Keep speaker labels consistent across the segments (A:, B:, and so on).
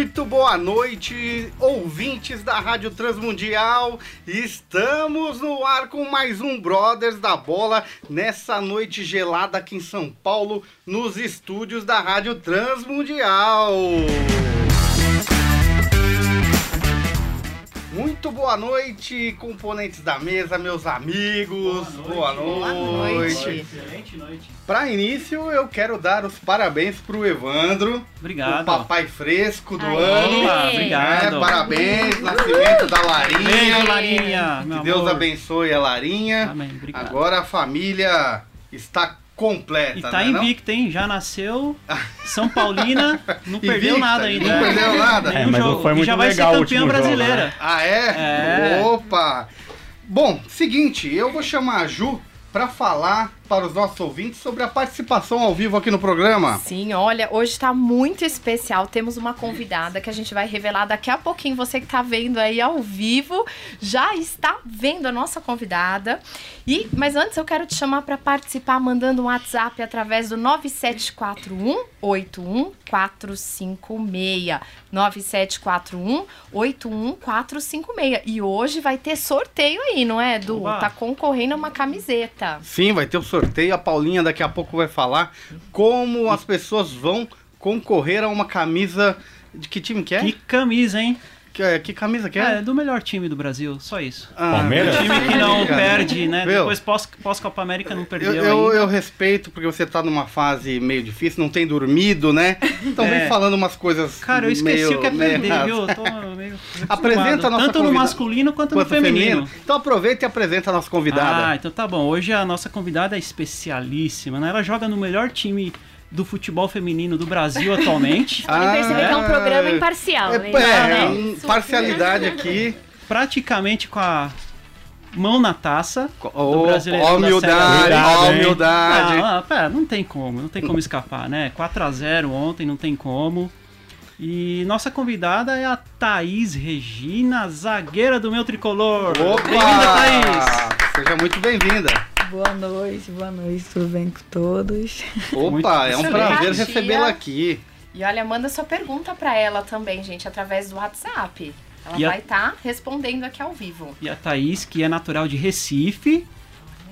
A: Muito boa noite, ouvintes da Rádio Transmundial. Estamos no ar com mais um Brothers da Bola nessa noite gelada aqui em São Paulo, nos estúdios da Rádio Transmundial. Muito boa noite, componentes da mesa, meus amigos. Boa noite.
B: Boa noite.
C: Excelente noite.
A: Para início, eu quero dar os parabéns pro Evandro,
C: Obrigado.
A: o papai fresco do
B: Aê.
A: ano.
C: Opa,
A: É,
C: obrigado.
A: parabéns, nascimento da Larinha.
C: Beijo, Larinha.
A: Que Deus
C: amor.
A: abençoe a Larinha.
C: Amém, obrigado.
A: Agora a família está completa,
C: E tá
A: né,
C: hein? Já nasceu São Paulina, não perdeu
A: Invicta,
C: nada ainda.
A: Não perdeu nada.
D: É, mas
C: jogo.
D: foi
C: E
D: muito
C: já vai
D: legal
C: ser campeã
D: último jogo,
C: brasileira.
D: né?
A: Ah, é?
C: É.
A: Opa! Bom, seguinte, eu vou chamar a Ju para falar para os nossos ouvintes sobre a participação ao vivo aqui no programa.
B: Sim, olha, hoje tá muito especial. Temos uma convidada que a gente vai revelar daqui a pouquinho. Você que tá vendo aí ao vivo já está vendo a nossa convidada. E, mas antes eu quero te chamar para participar mandando um WhatsApp através do 9741 81456. 9741 81456. E hoje vai ter sorteio aí, não é, Edu?
C: Oba.
B: Tá concorrendo a uma camiseta.
A: Sim, vai ter o sorteio. A Paulinha daqui a pouco vai falar como as pessoas vão concorrer a uma camisa. De que time que é?
C: Que camisa, hein?
A: Que, que camisa que
C: É,
A: é?
C: do melhor time do Brasil, só isso.
A: Ah,
D: Palmeiras?
C: Time que não perde, né?
A: Viu?
C: Depois pós- pós-Copa América não perdeu
A: Eu, eu,
C: ainda.
A: eu respeito porque você tá numa fase meio difícil, não tem dormido, né? Então vem
C: É.
A: falando umas coisas.
C: Cara, eu esqueci
A: meio,
C: o que é
A: meio
C: perder,
A: erradas.
C: viu? Eu tô meio
A: Apresenta a nossa
C: Tanto no
A: convida-
C: masculino quanto,
A: Quanto
C: no feminino.
A: Então aproveita e apresenta a nossa convidada.
C: Ah, então tá bom. Hoje a nossa convidada é especialíssima, né? Ela joga no melhor time do futebol feminino do Brasil atualmente.
A: Ah,
E: perceber que é um programa
A: é.
E: imparcial,
A: É,
E: né?
A: é,
E: Né?
A: um- parcialidade aqui.
C: praticamente com a mão na taça.
A: Ó,
C: Brasileirão
A: ó,
C: da
A: humildade,
C: Série A.
A: ó, humildade.
C: Não, ah, pera, não tem como, não tem como escapar, né? 4 a 0 ontem, não tem como. E nossa convidada é a Thaís Regina, zagueira do meu tricolor. Bem-vinda, Thaís!
A: Seja muito bem-vinda.
F: Boa noite, boa noite, tudo bem com todos?
A: Opa, é um prazer recebê-la aqui.
B: E olha, manda sua pergunta pra ela também, gente, através do WhatsApp. Ela
C: E a-
B: vai estar respondendo aqui ao vivo.
C: E a Thaís, que é natural de Recife,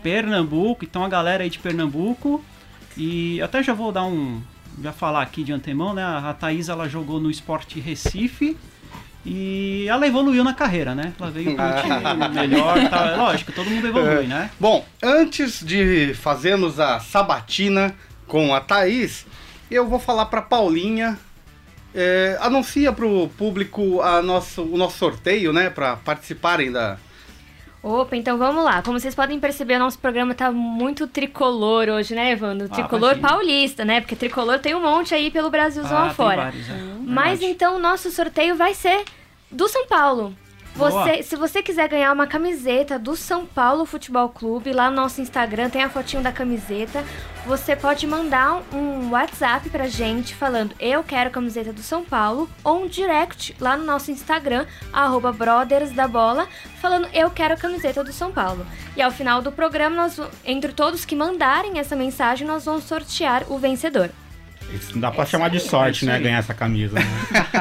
C: Pernambuco. Então a galera aí de Pernambuco. E até já vou dar um. Já falar aqui de antemão, né? A Thaís ela jogou no Esporte Recife. E ela evoluiu na carreira, né? Ela veio para um time melhor. Tá, lógico, todo mundo evolui, né?
A: Bom, antes de fazermos a sabatina com a Thaís, eu vou falar para Paulinha. é, anuncia para o público a nosso, o nosso sorteio, né? Para participarem da.
E: Opa, então vamos lá. Como vocês podem perceber, o nosso programa tá muito tricolor hoje, né, Evandro?
C: Ah,
E: Tricolor
C: imagina.
E: paulista, né? Porque tricolor tem um monte aí pelo Brasilzão
C: Ah,
E: afora.
C: vários, é.
E: Mas
C: Verdade.
E: então o nosso sorteio vai ser do São Paulo. Você, se você quiser ganhar uma camiseta do São Paulo Futebol Clube, lá no nosso Instagram tem a fotinho da camiseta. Você pode mandar um WhatsApp pra gente falando eu quero a camiseta do São Paulo ou um direct lá no nosso Instagram, arroba Brothers da Bola, falando eu quero a camiseta do São Paulo. E ao final do programa, nós, entre todos que mandarem essa mensagem, nós vamos sortear o vencedor.
D: Isso não dá pra chamar de sorte, né? Ganhar essa camisa. Né?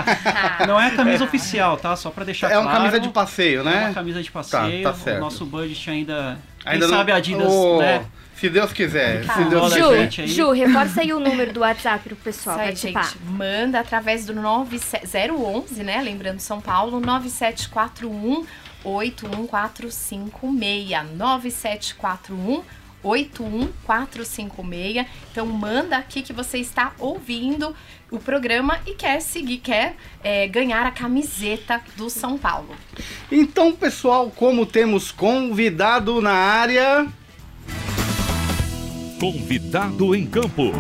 C: Não é a camisa oficial, tá? Só pra deixar
A: É
C: claro.
A: uma camisa de passeio,
C: É
A: né?
C: uma camisa de passeio.
A: Tá, tá certo.
C: O nosso budget ainda.
A: Ainda
C: quem
A: não-
C: sabe a Adidas,
A: Ô,
C: né?
A: Se Deus quiser.
B: Tá.
A: Se Deus
C: Bola,
A: quiser.
E: Ju, Ju, reforça aí o número do WhatsApp pro pessoal
B: aí,
E: participar.
B: gente. Manda através do 9011, né? Lembrando São Paulo, 9741 81456. 9741 81456. Então manda aqui que você está ouvindo o programa e quer seguir, quer é, ganhar a camiseta do São Paulo.
A: Então, pessoal, como temos convidado na área.
G: Convidado em campo.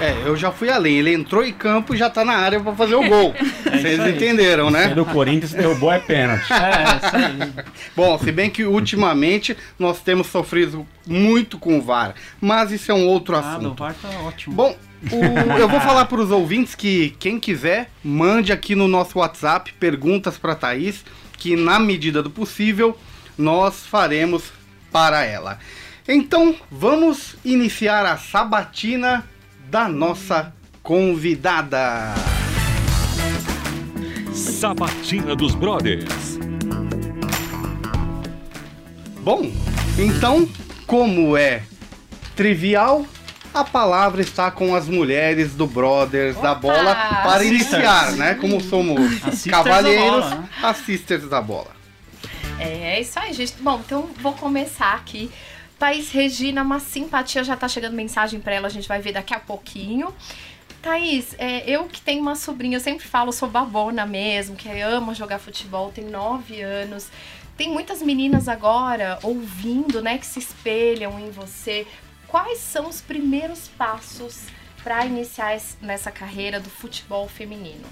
A: É, eu já fui além. Ele entrou em campo e já tá na área pra fazer o gol. Vocês
C: aí.
A: entenderam, né?
D: é do Corinthians, derrubou é pênalti.
C: É, isso aí.
A: Bom, se bem que ultimamente nós temos sofrido muito com o VAR, mas isso é um outro
C: Ah, do
A: assunto.
C: VAR tá ótimo.
A: Bom, o- eu vou falar para os ouvintes que quem quiser, mande aqui no nosso WhatsApp perguntas para Thaís, que na medida do possível nós faremos para ela. Então, vamos iniciar a sabatina da nossa convidada.
G: Sabatina dos Brothers.
A: Bom, então, como é trivial, a palavra está com as mulheres do Brothers da
B: Opa!
A: Bola para iniciar, né? Como somos cavalheiros,
C: da bola, né?
A: as sisters da bola.
B: É, é isso aí, gente. Bom, então vou começar aqui. Thaís Regina, uma simpatia, já tá chegando mensagem pra ela, a gente vai ver daqui a pouquinho. Thaís, é, eu que tenho uma sobrinha, eu sempre falo, sou babona mesmo, que ama jogar futebol, tem nove anos. Tem muitas meninas agora ouvindo, né, que se espelham em você. Quais são os primeiros passos para iniciar nessa carreira do futebol feminino?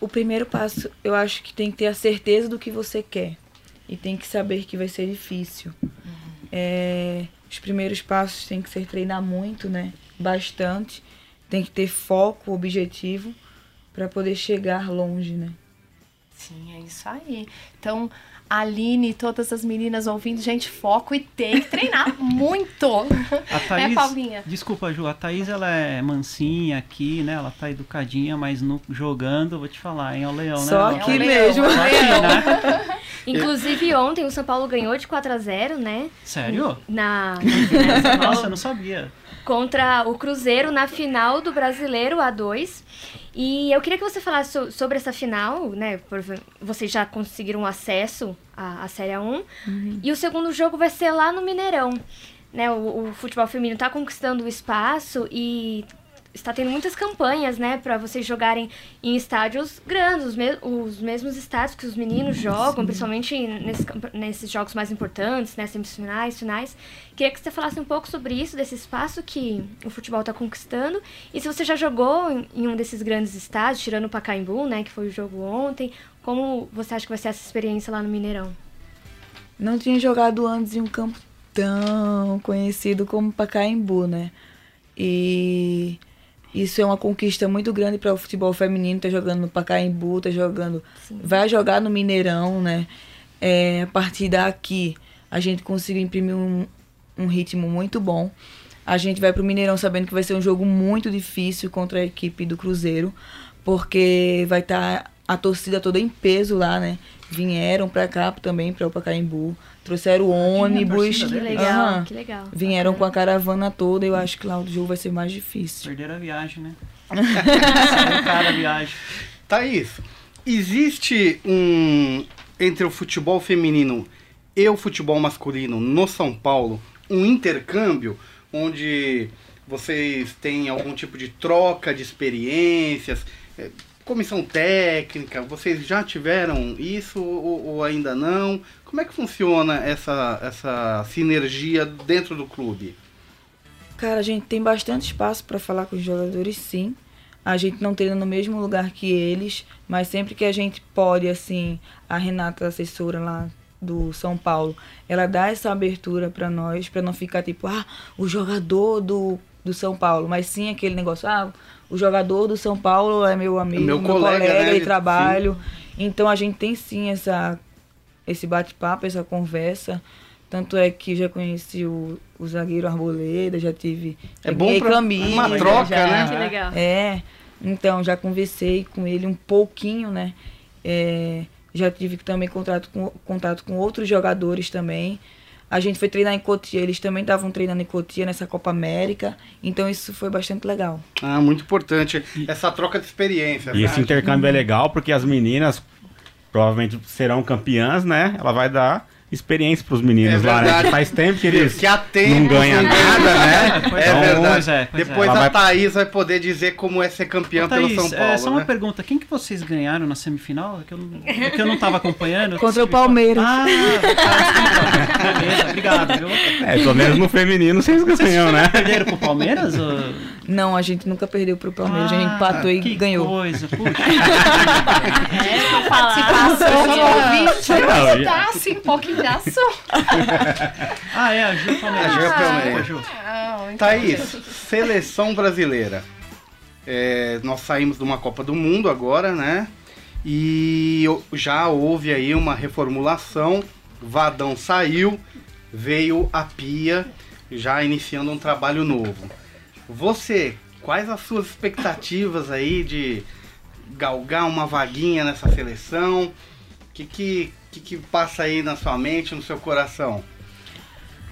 F: O primeiro passo, eu acho que tem que ter a certeza do que você quer. E tem que saber que vai ser difícil. É, os primeiros passos tem que ser treinar muito, né? Bastante. Tem que ter foco, objetivo, para poder chegar longe, né?
B: Sim, é isso aí. Então, Aline e todas as meninas ouvindo, gente, foco e tem que treinar muito.
C: A Thaís,
B: É, Paulinha?
C: desculpa, Ju, a Thaís ela é mansinha aqui, né? Ela tá educadinha, mas no, jogando, vou te falar, hein? É o leão,
F: Só
C: né?
F: aqui
B: É um
F: mesmo.
B: leão,
C: Só aqui, né?
E: Inclusive, ontem o São Paulo ganhou de 4 a 0 né?
C: Sério?
E: Na, na
C: Nossa, eu não sabia.
E: Contra o Cruzeiro na final do Brasileiro A2. E eu queria que você falasse so- sobre essa final, né? Vocês já conseguiram acesso à, à Série A1. E o segundo jogo vai ser lá no Mineirão. Né? O, o futebol feminino está conquistando o espaço e está tendo muitas campanhas, né, para vocês jogarem em estádios grandes, os, me- os mesmos estádios que os meninos jogam, principalmente nesse nesses jogos mais importantes, né, semifinais, finais. Queria que você falasse um pouco sobre isso, desse espaço que o futebol está conquistando, e se você já jogou em, em um desses grandes estádios, tirando o Pacaembu, né, que foi o jogo ontem, como você acha que vai ser essa experiência lá no Mineirão?
F: Não tinha jogado antes em um campo tão conhecido como Pacaembu, né? E isso é uma conquista muito grande para o futebol feminino, tá jogando no Pacaembu, tá jogando, vai jogar no Mineirão, né? É, a partir daqui a gente conseguiu imprimir um, um ritmo muito bom. A gente vai pro Mineirão sabendo que vai ser um jogo muito difícil contra a equipe do Cruzeiro, porque vai estar a torcida toda em peso lá, né? Vieram pra cá também, para o Pacaembu, trouxeram ônibus.
E: Que legal,
F: Aham.
E: que legal.
F: Vieram com a caravana toda, eu acho que lá o jogo vai ser mais difícil.
C: Perderam a viagem, né? Cara a viagem.
A: Thaís, existe um entre o futebol feminino e o futebol masculino no São Paulo um intercâmbio onde vocês têm algum tipo de troca de experiências, eh, comissão técnica, vocês já tiveram isso ou, ou ainda não? Como é que funciona essa, essa sinergia dentro do clube?
F: Cara, a gente tem bastante espaço para falar com os jogadores, sim. A gente não treina no mesmo lugar que eles, mas sempre que a gente pode, assim, a Renata, a assessora lá do São Paulo, ela dá essa abertura para nós, para não ficar tipo, ah, o jogador do, do São Paulo, mas sim aquele negócio, ah, o jogador do São Paulo é meu amigo,
A: Meu
F: meu,
A: colega,
F: colega,
A: né,
F: de trabalho. Então a gente tem sim essa esse bate-papo, essa conversa. Tanto é que já conheci o, o zagueiro Arboleda, já tive.
A: É bom pra
F: camisa,
A: uma troca,
F: já-
A: né?
E: Que legal.
F: É, então já conversei com ele um pouquinho, né? É, já tive também contato com, contato com outros jogadores também. A gente foi treinar em Cotia, eles também estavam treinando em Cotia nessa Copa América, então isso foi bastante legal.
A: Ah, muito importante essa troca de experiência.
D: E esse
A: verdade?
D: intercâmbio é legal porque as meninas provavelmente serão campeãs, né? Ela vai dar experiência pros meninos
A: É
D: lá, né?
A: verdade.
D: Que Faz tempo que eles
A: Que tempo
D: não ganham nada, né?
C: Pois
A: É
C: é,
A: verdade.
C: pois é, pois é.
A: Depois
D: Ela
A: a
D: vai-
A: Thaís vai poder dizer como é ser campeã
C: Ô,
A: pelo
C: Thaís,
A: São Paulo,
C: é, só uma
A: né?
C: pergunta. Quem que vocês ganharam na semifinal? É que eu não, é que eu não tava acompanhando.
F: Contra o Palmeiras.
C: Ah, tá, obrigado, viu?
D: É, pelo menos no feminino vocês ganham, né?
C: Perderam pro Palmeiras? Ou...
F: Não, a gente nunca perdeu pro Palmeiras. a gente
C: Ah,
F: empatou e
C: que
F: ganhou.
C: coisa, puxa.
B: É, participação de ouvinte.
D: Não,
B: Não dá, assim, um pouquinho de ação.
C: Ah, é, a Ju Palmeiras.
A: A Ju é Palmeiras.
B: Não, então,
A: Thaís, seleção brasileira. É, nós saímos de uma Copa do Mundo agora, né? E já houve aí uma reformulação. Vadão saiu, veio a Pia, já iniciando um trabalho novo. Você, quais as suas expectativas aí de galgar uma vaguinha nessa seleção? O que, que, que, que passa aí na sua mente, no seu coração?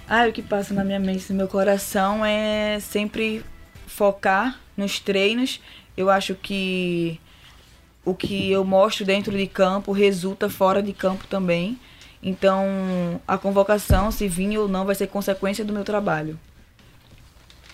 F: Ah, o que passa na minha mente no meu coração é sempre focar nos treinos. Eu acho que o que eu mostro dentro de campo resulta fora de campo também. Então, a convocação, se vir ou não, vai ser consequência do meu trabalho.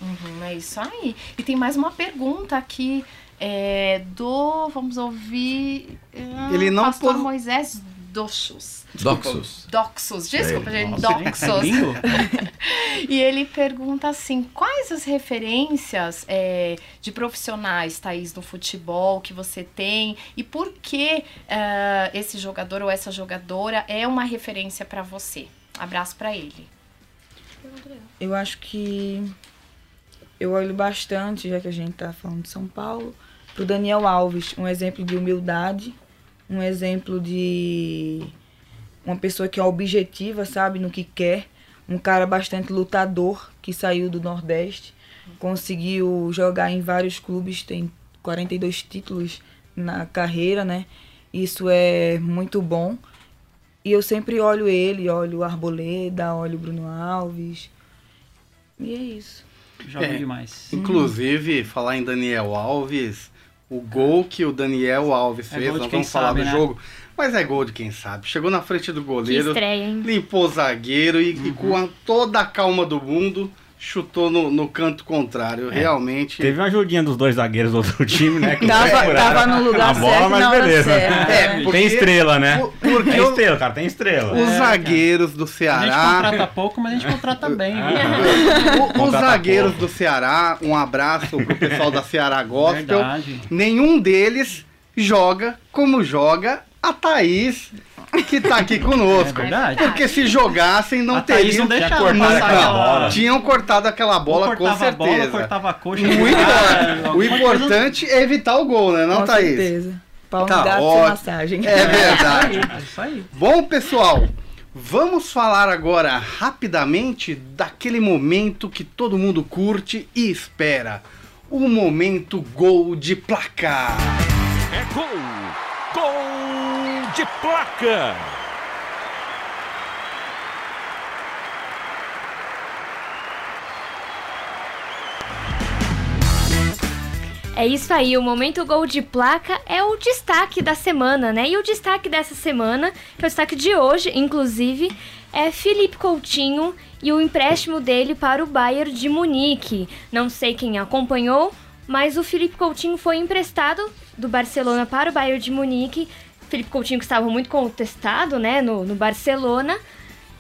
B: Uhum, é isso aí. E tem mais uma pergunta aqui é, do. Vamos ouvir. ah,
A: Ele não
B: Pastor
A: pôs-
B: Moisés Doxos.
H: Doxos.
B: Doxos, desculpa, gente.
C: Nossa, gente, é
B: Doxos. E ele pergunta assim: quais as referências é, de profissionais, Thaís, no futebol que você tem e por que ah, esse jogador ou essa jogadora é uma referência para você? Abraço para ele.
F: Eu acho que eu olho bastante, já que a gente tá falando de São Paulo, pro Daniel Alves, um exemplo de humildade, um exemplo de uma pessoa que é objetiva, sabe, no que quer, um cara bastante lutador que saiu do Nordeste, conseguiu jogar em vários clubes, tem 42 títulos na carreira, né? Isso é muito bom. E eu sempre olho ele, olho o Arboleda, olho o Bruno Alves. E é isso.
C: Joga
A: É.
C: demais.
A: Inclusive, falar em Daniel Alves, o gol que o Daniel Alves
C: É
A: fez, nós vamos falar
C: sabe,
A: do
C: né?
A: jogo, mas é gol de quem sabe. Chegou na frente do goleiro,
E: estreia,
A: limpou o zagueiro e, e com a- toda a calma do mundo chutou no, no canto contrário. Realmente.
D: Teve uma ajudinha dos dois zagueiros do outro time, né? que
F: Tava, tava no lugar
D: a bola,
F: certo
D: mas
F: na hora
D: beleza.
F: certa.
A: É,
F: né?
A: porque-
D: Tem estrela, né?
A: Por- porque
D: Tem
A: o-
D: estrela, cara, tem estrela.
A: os
C: É,
A: zagueiros do
C: A gente
A: Ceará.
C: contrata pouco, mas a gente contrata bem. viu?
A: o- os
D: Contrata
A: zagueiros
D: pouco.
A: do Ceará, um abraço pro pessoal da Ceará Gospel.
C: Verdade.
A: Nenhum deles joga como joga a Thaís, que tá aqui conosco.
C: É verdade.
A: Porque se jogassem, não
C: A Thaís
A: teriam.
C: não deixava
D: cortado
C: passar
D: aquela.
A: Tinham cortado aquela bola com
C: cortava a bola,
A: certeza.
C: cortava a coxa.
A: o,
C: Ah,
A: impor- o
C: coisa-
A: importante é evitar o gol, né, não,
F: Com
A: Thaís?
F: certeza. Pau
A: Tá
F: gato massagem.
A: É verdade.
C: É isso aí.
A: Bom, pessoal, vamos falar agora rapidamente daquele momento que todo mundo curte e espera. O momento gol de placar.
G: É gol! Gol de placa!
E: É isso aí, o momento gol de placa é o destaque da semana, né? E o destaque dessa semana, que é o destaque de hoje, inclusive, é Felipe Coutinho e o empréstimo dele para o Bayern de Munique. Não sei quem acompanhou, mas o Felipe Coutinho foi emprestado do Barcelona para o Bayern de Munique. Felipe Coutinho que estava muito contestado, né, no, no Barcelona.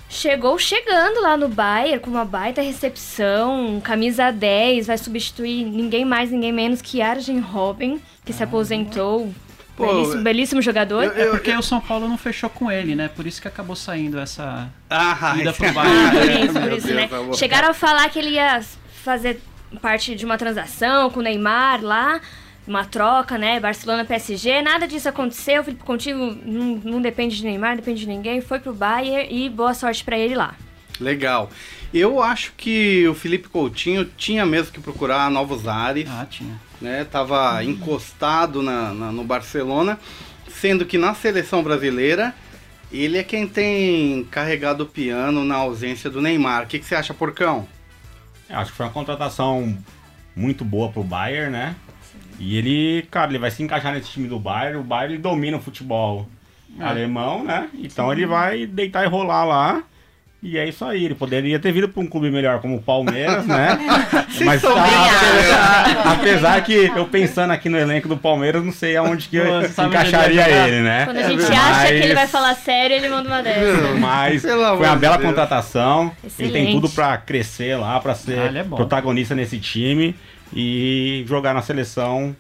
E: Chegou chegando lá no Bayern com uma baita recepção, camisa 10, vai substituir ninguém mais, ninguém menos que Arjen Robben, que se aposentou.
A: Pô,
E: belíssimo, belíssimo jogador.
A: eu-
C: É porque o São Paulo não fechou com ele, né? Por isso que acabou saindo essa.
A: Ah,
C: Ida pro
E: Ah,
C: Bayern.
E: por isso,
A: Meu
E: por isso, né?
A: eu vou-
E: Chegaram a falar que ele ia fazer parte de uma transação com o Neymar lá, uma troca, né? Barcelona PSG, nada disso aconteceu. O Felipe Coutinho não, não depende de Neymar, depende de ninguém. Foi pro Bayern e boa sorte pra ele lá.
A: Legal. Eu acho que o Felipe Coutinho tinha mesmo que procurar novos ares,
C: Ah, tinha.
A: né? Tava encostado na, na- no Barcelona, sendo que na seleção brasileira ele é quem tem carregado o piano na ausência do Neymar. O que, que você acha, Porcão?
D: Eu Acho que foi uma contratação muito boa pro Bayern, né? E ele, cara, ele vai se encaixar nesse time do Bayern. O Bayern ele domina o futebol
C: É.
D: alemão, né? Então ele vai deitar e rolar lá. E é isso aí. Ele poderia ter vindo para um clube melhor como o Palmeiras, né? Mas tá,
B: brincadeira.
D: apesar que eu pensando aqui no elenco do Palmeiras, não sei aonde que eu encaixaria
C: jogar?
D: ele, né?
E: Quando a gente
D: Mas-
E: acha que ele vai falar sério, ele manda uma dessa.
D: Mas foi uma
A: de
D: bela
A: Deus.
D: contratação. Ele tem
E: Excelente.
D: tudo pra crescer lá, pra ser
C: Ah, é
D: protagonista nesse time e jogar na seleção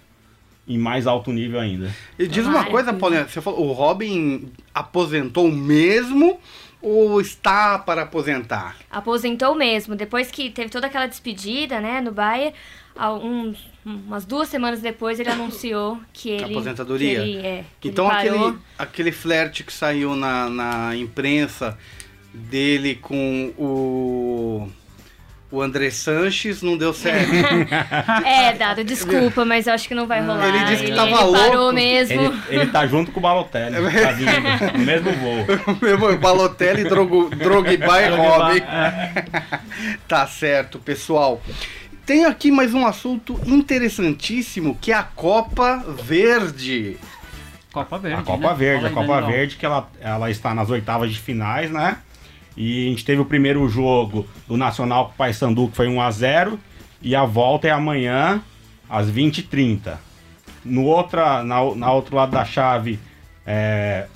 D: em mais alto nível ainda.
A: E diz uma coisa, Paulinho, você falou, o Robin aposentou mesmo ou está para aposentar?
E: Aposentou mesmo. Depois que teve toda aquela despedida, né, no uns, umas duas semanas depois ele anunciou que ele...
A: Aposentadoria?
E: que ele, é, que
A: Então aquele, aquele flerte que saiu na, na imprensa dele com o, o André Sanches não deu certo.
E: É, Dado, desculpa, mas eu acho que não vai rolar.
A: Ele disse que
E: ele,
A: tava
E: ele
A: louco.
E: parou mesmo.
D: Ele, ele tá junto com o Balotelli, tá vindo, no mesmo voo.
A: Meu irmão, Balotelli, Drogo, Drogba e Robin.
C: é.
A: Tá certo, pessoal. Tem aqui mais um assunto interessantíssimo que é a Copa Verde.
C: Copa Verde.
D: A Copa
C: né?
D: Verde, a Copa. Verde que ela, ela está nas oitavas de finais, né? E a gente teve o primeiro jogo do Nacional com o Paysandu, que foi 1x0. E a volta é amanhã, às 20h30. No outra, na, na outro lado da chave, é,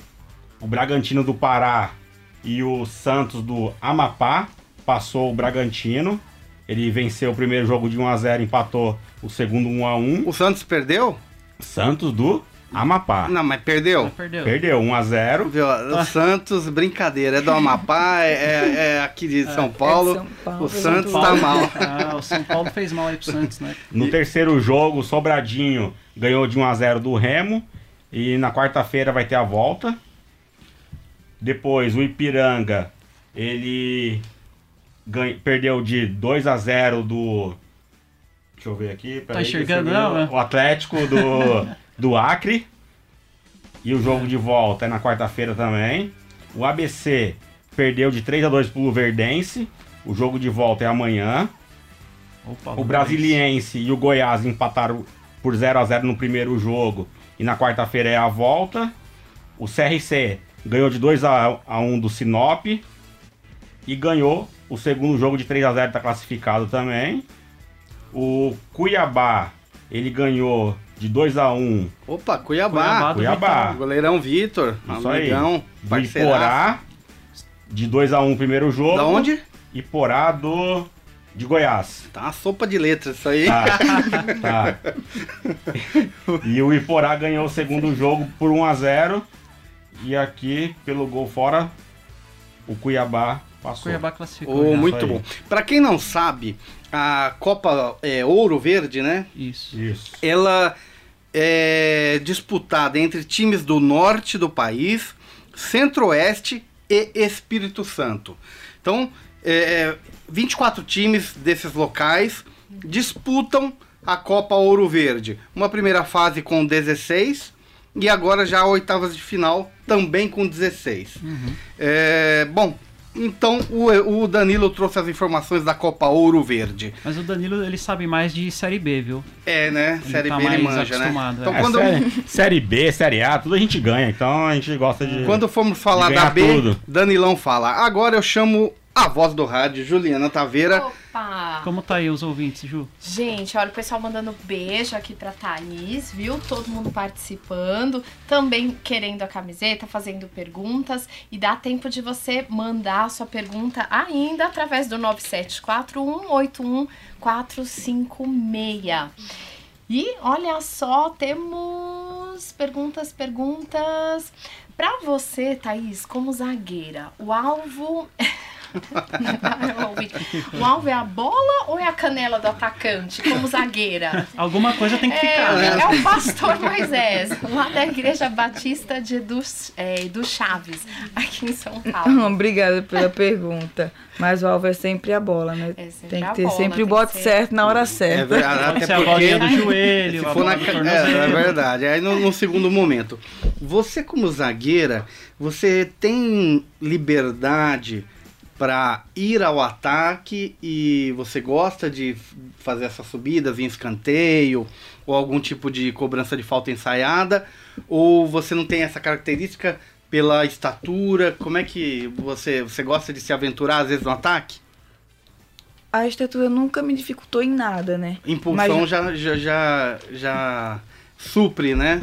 D: o Bragantino do Pará e o Santos do Amapá passou o Bragantino. Ele venceu o primeiro jogo de 1x0, empatou o segundo 1x1.
A: O Santos perdeu?
D: Santos do Amapá.
A: Não, mas perdeu.
C: Perdeu.
D: Perdeu 1x0.
A: Viu? O Santos, brincadeira, é do Amapá, é, é- é aqui de São Paulo.
F: São Paulo,
A: o
F: São
A: Santos
F: Paulo.
A: tá mal.
C: Ah, o São Paulo fez mal aí pro Santos, né?
D: No terceiro jogo, o Sobradinho ganhou de 1x0 do Remo. E na quarta-feira vai ter a volta. Depois o Ipiranga, ele ganha- perdeu de 2x0 do. Deixa eu ver aqui.
C: enxergando,
D: deixa eu ver.
C: não, né?
D: O Atlético do, do Acre. E o jogo de volta é na quarta-feira também. O ABC perdeu de 3x2 pro Verdense. O jogo de volta é amanhã.
C: Opa,
D: O Brasiliense e o Goiás empataram por 0 a 0 no primeiro jogo e na quarta-feira é a volta. O CRC ganhou de 2 a 1 do Sinop e ganhou o segundo jogo de 3 a 0 está classificado também. O Cuiabá, ele ganhou de 2 a 1
A: Opa, Cuiabá.
C: Cuiabá
D: Cuiabá.
A: Goleirão Vitor,
D: Isso aí.
A: amigão,
D: do
A: parceiraço.
D: Iporá de 2 a 1 o primeiro jogo.
A: Da onde?
D: Iporá do de Goiás.
A: Tá uma sopa de letras isso aí.
D: Tá, tá. E o Iporá ganhou o segundo jogo por 1 a 0 E aqui, pelo gol fora, o Cuiabá passou.
C: Cuiabá classificou.
A: Oh, muito bom. Pra quem não sabe, a Copa é, Ouro Verde, né?
C: Isso.
D: Isso.
A: Ela é disputada entre times do norte do país, centro-oeste e Espírito Santo. Então, é, 24 times desses locais disputam a Copa Ouro Verde. Uma primeira fase com 16 e agora já a oitavas de final também com 16. É, bom, então o, o Danilo trouxe as informações da Copa Ouro Verde.
C: Mas o Danilo, ele sabe mais de Série B, viu?
A: É, né?
C: Ele
A: Série
C: tá
A: B ele
C: mais
A: manja, né?
C: acostumado,
A: Então
C: é.
D: É,
A: quando,
D: série, série B, Série A, tudo a gente ganha, então a gente gosta de.
A: quando formos falar
D: de
A: da B,
D: tudo.
A: Danilão fala. Agora eu chamo a voz do rádio, Juliana Taveira.
B: Opa!
C: Como tá aí os ouvintes, Ju?
B: Gente, olha o pessoal mandando beijo aqui pra Thaís, viu? Todo mundo participando, também querendo a camiseta, fazendo perguntas. E dá tempo de você mandar a sua pergunta ainda através do 9741814456. E olha só, temos perguntas, perguntas. Pra você, Thaís, como zagueira, o alvo. O alvo é a bola ou é a canela do atacante, como zagueira?
C: Alguma coisa tem que ficar,
B: É,
C: né?
B: é o pastor Moisés, lá da Igreja Batista de Edu, é, Edu Chaves, aqui em São Paulo.
F: Obrigada pela pergunta. Mas o alvo é sempre a bola, né?
B: É sempre
F: tem
B: a
F: que ter
B: bola,
F: sempre o bote
B: ser-
F: certo na hora
A: É
F: certa.
A: verdade,
C: Pode
A: até
C: a
A: porque
C: bolinha do joelho,
A: se
C: a
A: for na é, é verdade. Aí no, no segundo momento, você como zagueira, você tem liberdade para ir ao ataque e você gosta de fazer essas subidas em escanteio ou algum tipo de cobrança de falta ensaiada ou você não tem essa característica pela estatura? Como é que você, você gosta de se aventurar às vezes no ataque?
F: A estatura nunca me dificultou em nada, né?
A: Impulsão
F: Mas-
A: já, já, já, já supre, né?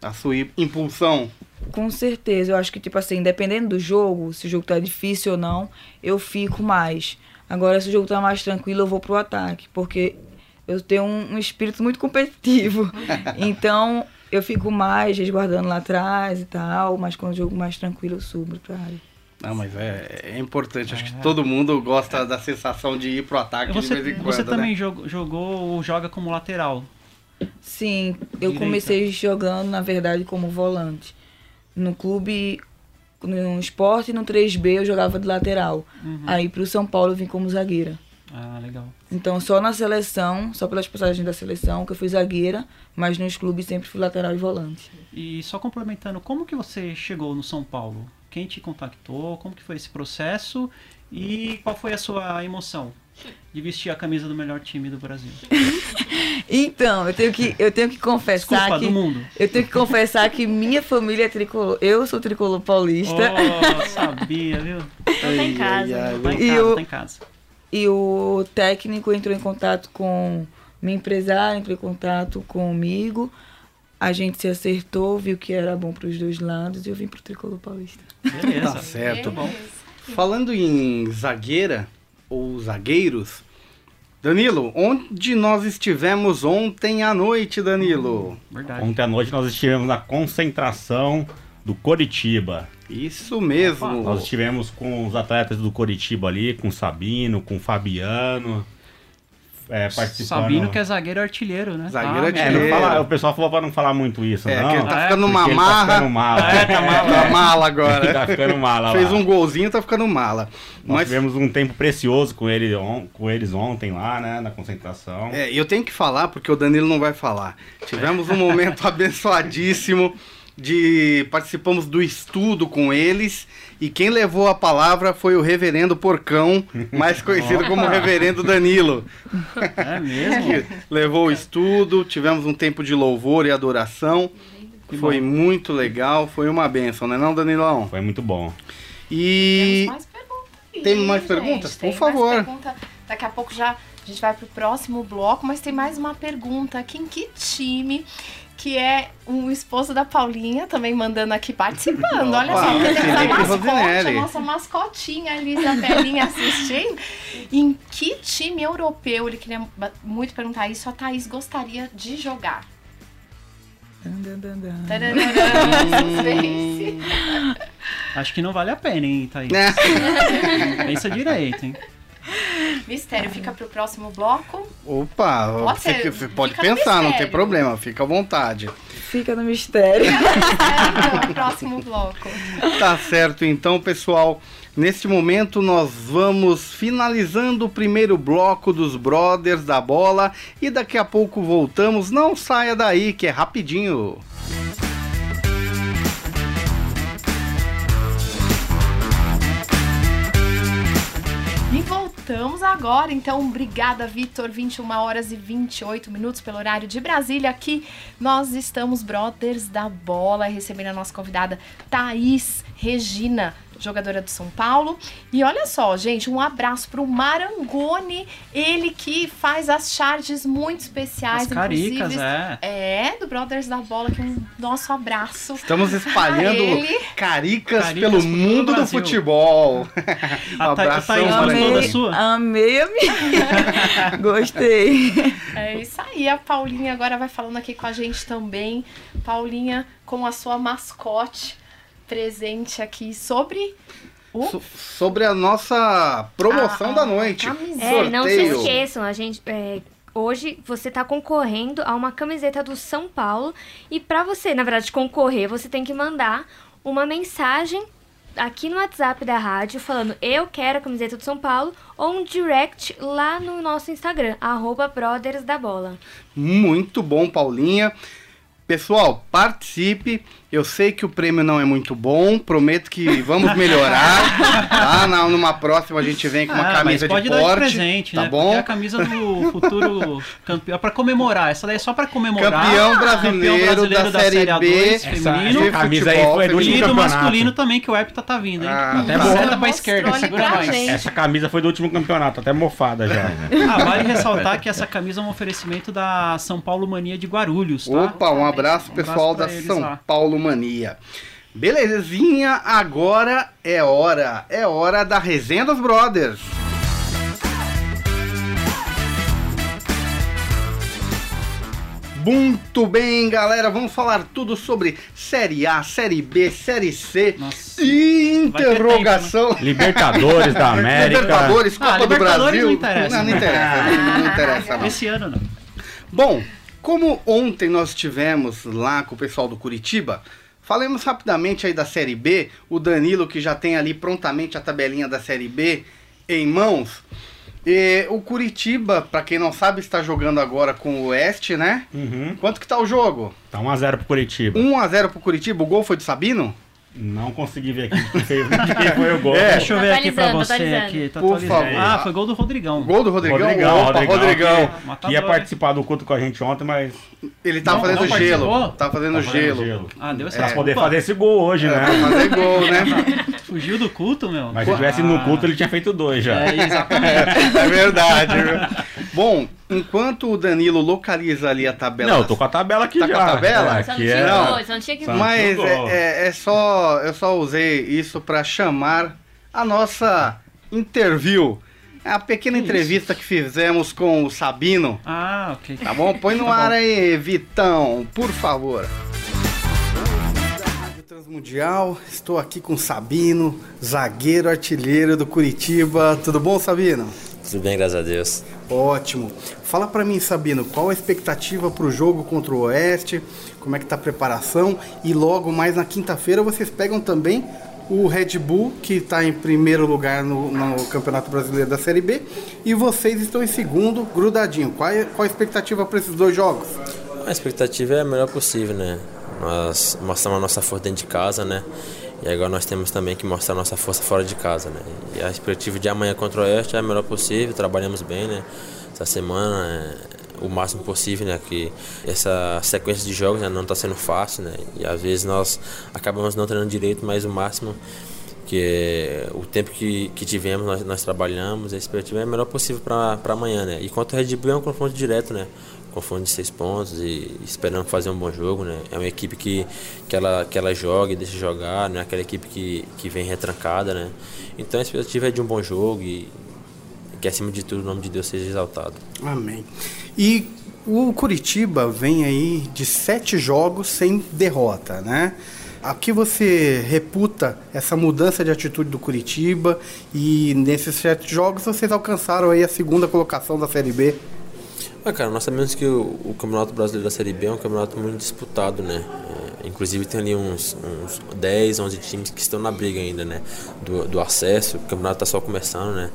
A: A sua impulsão.
F: Com certeza, eu acho que, tipo assim, dependendo do jogo, se o jogo tá difícil ou não, eu fico mais. Agora, se o jogo tá mais tranquilo, eu vou pro ataque, porque eu tenho um, um espírito muito competitivo. então, eu fico mais resguardando lá atrás e tal, mas quando o jogo mais tranquilo, eu subo pra área.
A: Não, mas é, é importante. Acho que todo mundo gosta da sensação de ir pro ataque de
C: Você,
A: vez em quando.
C: você
A: né?
C: também jogou, jogou ou joga como lateral.
F: Sim, eu
C: Direita.
F: comecei jogando, na verdade, como volante. No clube, no esporte e no 3B eu jogava de lateral. Aí pro São Paulo eu vim como zagueira.
C: Ah, legal.
F: Então só na seleção, só pelas passagens da seleção que eu fui zagueira, mas nos clubes sempre fui lateral e volante.
C: E só complementando, como que você chegou no São Paulo? Quem te contactou? Como que foi esse processo? E qual foi a sua emoção de vestir a camisa do melhor time do Brasil?
F: Então, eu tenho que, eu tenho que confessar
C: Desculpa,
F: que
C: do mundo.
F: eu tenho que confessar que minha família é tricolor. Eu sou tricolor paulista
C: Oh, sabia, viu?
E: Tá em casa.
A: ai,
C: Tá em casa,
F: o-
C: tá em casa.
F: e o técnico entrou em contato com minha empresária, entrou em contato comigo. A gente se acertou, viu que era bom para os dois lados e eu vim pro tricolor paulista.
C: Beleza.
A: Tá certo.
C: Muito bom.
A: Falando em zagueira ou zagueiros, Danilo, onde nós estivemos ontem à noite, Danilo?
C: Verdade.
D: Ontem à noite nós estivemos na concentração do Coritiba.
A: Isso mesmo.
D: Nós estivemos com os atletas do Coritiba ali, com o Sabino, com o Fabiano, é, participando.
C: Sabino que é zagueiro artilheiro, né?
A: Zagueiro
C: Ah,
D: É,
A: artilheiro.
D: não fala- o pessoal falou pra não falar muito isso,
A: É,
D: não.
A: que ele tá
C: É,
A: ficando uma
D: ele tá
A: marra.
D: ficando mala.
C: É, tá mala.
A: Tá mala agora.
D: tá ficando mala
A: Fez um golzinho, tá ficando mala.
D: Nós
A: Mas
D: tivemos um tempo precioso com, ele, on- com eles ontem lá, né, na concentração.
A: É, eu tenho que falar porque o Danilo não vai falar. Tivemos um momento abençoadíssimo de participamos do estudo com eles e quem levou a palavra foi o Reverendo Porcão, mais conhecido como Reverendo Danilo.
C: É mesmo?
A: que levou o estudo, tivemos um tempo de louvor e adoração.
C: Que
A: Foi
C: bom.
A: muito legal, foi uma benção, né não, Danilão?
D: Foi muito bom.
A: E
B: Temos mais perguntas. aí,
A: Tem mais
B: gente.
A: perguntas? Por
B: Tem mais
A: favor.
B: pergunta. Daqui a pouco já a gente vai pro próximo bloco, mas tem mais uma pergunta aqui. Em que time que é o esposo da Paulinha, também mandando aqui participando. Olha só,
A: Opa,
B: porque temos a mascote, a nossa mascotinha ali, Isabelinha assistindo. Em que time europeu, ele queria muito perguntar isso, a Thaís gostaria de jogar?
C: Acho que não vale a pena, hein, Thaís?
A: É.
C: Pensa direito, hein?
B: Mistério, fica pro próximo bloco.
A: Opa,
B: Pode ser,
A: pode
B: fica no
A: pensar, não tem
B: mistério.
A: problema, fica à vontade.
F: Fica no mistério.
B: Mistério no próximo bloco.
A: Tá certo, então, pessoal. Neste momento, nós vamos finalizando o primeiro bloco dos Brothers da Bola e daqui a pouco voltamos. Não saia daí, que é rapidinho.
B: E voltamos agora, então, obrigada, Vitor. 21 horas e 28 minutos pelo horário de Brasília. Aqui nós estamos, Brothers da Bola, recebendo a nossa convidada Thaís Regina, jogadora do São Paulo. E olha só, gente, um abraço pro Marangoni, ele que faz as charges muito especiais,
C: As caricas,
B: inclusive.
C: é.
B: É, do Brothers da Bola, que é um nosso abraço.
A: Estamos espalhando caricas,
C: Caricas
A: pelo mundo do futebol. um
C: A Tha- a
A: abração,
C: Thaís
A: Marangoni.
C: gostou da
F: Amei,
C: sua?
F: amei a minha. Gostei.
B: É isso aí, a Paulinha agora vai falando aqui com a gente também. Paulinha com a sua mascote presente aqui sobre o
A: So- sobre a nossa promoção
B: a-
A: da noite.
B: camiseta.
E: É, não se
A: Sorteio.
E: esqueçam, a gente. é, hoje você tá concorrendo a uma camiseta do São Paulo. E pra você, na verdade, concorrer, você tem que mandar uma mensagem aqui no WhatsApp da rádio falando eu quero a camiseta do São Paulo ou um direct lá no nosso Instagram, arroba Brothers da Bola.
A: Muito bom, Paulinha. Pessoal, participe. Eu sei que o prêmio não é muito bom, prometo que vamos melhorar. tá? Na, numa próxima a gente vem com uma
C: Ah,
A: camisa
C: mas pode
A: de
C: dar de
A: porte.
C: presente,
A: tá
C: né?
A: bom?
C: Porque é a camisa do futuro campeão. Pra comemorar. Essa daí é só pra comemorar.
A: Campeão brasileiro da Série B.
C: A2
D: Essa,
C: feminino.
D: essa camisa aí foi do último
C: E do
D: campeonato.
C: masculino também, que o Hepta tá vindo, hein?
A: Ah,
D: Até
A: tá.
C: pra
B: Mostrou
C: esquerda, segura
B: gente.
D: Essa camisa foi do último campeonato, até mofada já.
C: Ah, vale ressaltar que essa camisa é um oferecimento da São Paulo Mania de Guarulhos, tá?
A: Opa, um abraço
C: Um
A: pessoal
C: abraço pra
A: da São
C: lá.
A: Paulo Mania. Belezinha, agora é hora, é hora da resenha dos brothers. Muito bem, galera, vamos falar tudo sobre Série A, Série B, Série C
C: Nossa.
A: e
C: Vai ter
A: interrogação.
D: Libertadores da América.
A: Libertadores, Copa
C: Ah,
A: do
C: Libertadores
A: Brasil.
C: não interessa.
A: Não, não interessa, não, não interessa não.
C: Esse ano não.
A: Bom, como ontem nós tivemos lá com o pessoal do Curitiba, falemos rapidamente aí da Série B. O Danilo que já tem ali prontamente a tabelinha da Série B em mãos. E o Curitiba, pra quem não sabe, está jogando agora com o Oeste, né?
D: Uhum.
A: Quanto que tá o jogo?
D: Tá 1x0 pro Curitiba.
A: 1 a 0 pro Curitiba. O gol foi do Sabino?
D: Não consegui ver aqui de quem foi, o gol.
A: É.
C: Deixa eu ver aqui pra você. Aqui, tá
A: Por favor.
C: Ah, foi gol do Rodrigão.
A: Gol do Rodrigão?
D: Rodrigão,
A: Opa,
D: Rodrigão,
A: Rodrigão.
D: que ia participar do culto com a gente ontem, mas
A: Ele tá
C: Não-
A: fazendo
C: não
A: gelo.
C: participou?
A: Tá fazendo
D: tá fazendo
A: gelo.
C: Ah, deu essa
D: pra poder fazer esse gol hoje,
A: É,
D: né?
A: fazer gol, né?
C: Fugiu do culto, meu.
D: Mas se tivesse no culto, ele tinha feito dois já.
C: É, exatamente.
A: É verdade. viu? Bom, enquanto o Danilo localiza ali a tabela.
D: Não, eu tô com a tabela aqui
A: Tá
D: já.
A: com a tabela?
D: É, aqui é...
A: Não.
E: dois, só não tinha que
A: Mas é, é- é só. Eu só usei isso pra chamar a nossa interview. É a pequena
C: Que
A: entrevista que fizemos com o Sabino.
C: Ah, ok.
A: Tá bom? Põe no
C: Tá
A: ar
C: bom.
A: aí, Vitão, por favor. Transmundial, estou aqui com o Sabino, zagueiro artilheiro do Curitiba. Tudo bom, Sabino?
H: Tudo bem, graças a Deus.
A: Ótimo. Fala pra mim, Sabino, qual a expectativa pro jogo contra o Oeste? Como é que tá a preparação? E logo mais na quinta-feira vocês pegam também o Red Bull, que está em primeiro lugar no, no Campeonato Brasileiro da Série B, e vocês estão em segundo, grudadinho. Qual, é, qual a expectativa para esses dois jogos?
H: A expectativa é a melhor possível, né? Nós mostramos a nossa força dentro de casa, né? E agora nós temos também que mostrar nossa força fora de casa, né? E a expectativa de amanhã contra o Oeste é a melhor possível, trabalhamos bem, né? Essa semana, é, o máximo possível, né? Que essa sequência de jogos né, não está sendo fácil, né? E às vezes nós acabamos não treinando direito, mas o máximo que o tempo que, que tivemos nós, nós trabalhamos, a expectativa é a melhor possível para amanhã, né? E quanto ao Red Bull é um confronto direto, né? Confronto de seis pontos e esperando fazer um bom jogo, né? É uma equipe que, que, ela, que ela joga e deixa jogar, não é aquela equipe que, que vem retrancada, né? Então a expectativa é de um bom jogo e que acima de tudo o nome de Deus seja exaltado.
A: Amém. E o Curitiba vem aí de sete jogos sem derrota, né? A que você reputa essa mudança de atitude do Curitiba e nesses sete jogos vocês alcançaram aí a segunda colocação da Série B?
H: Ah, cara, nós sabemos que o, o Campeonato Brasileiro da Série B é um campeonato muito disputado, né? É, inclusive tem ali uns, uns 10, 11 times que estão na briga ainda, né? Do, do acesso, o campeonato está só começando, né?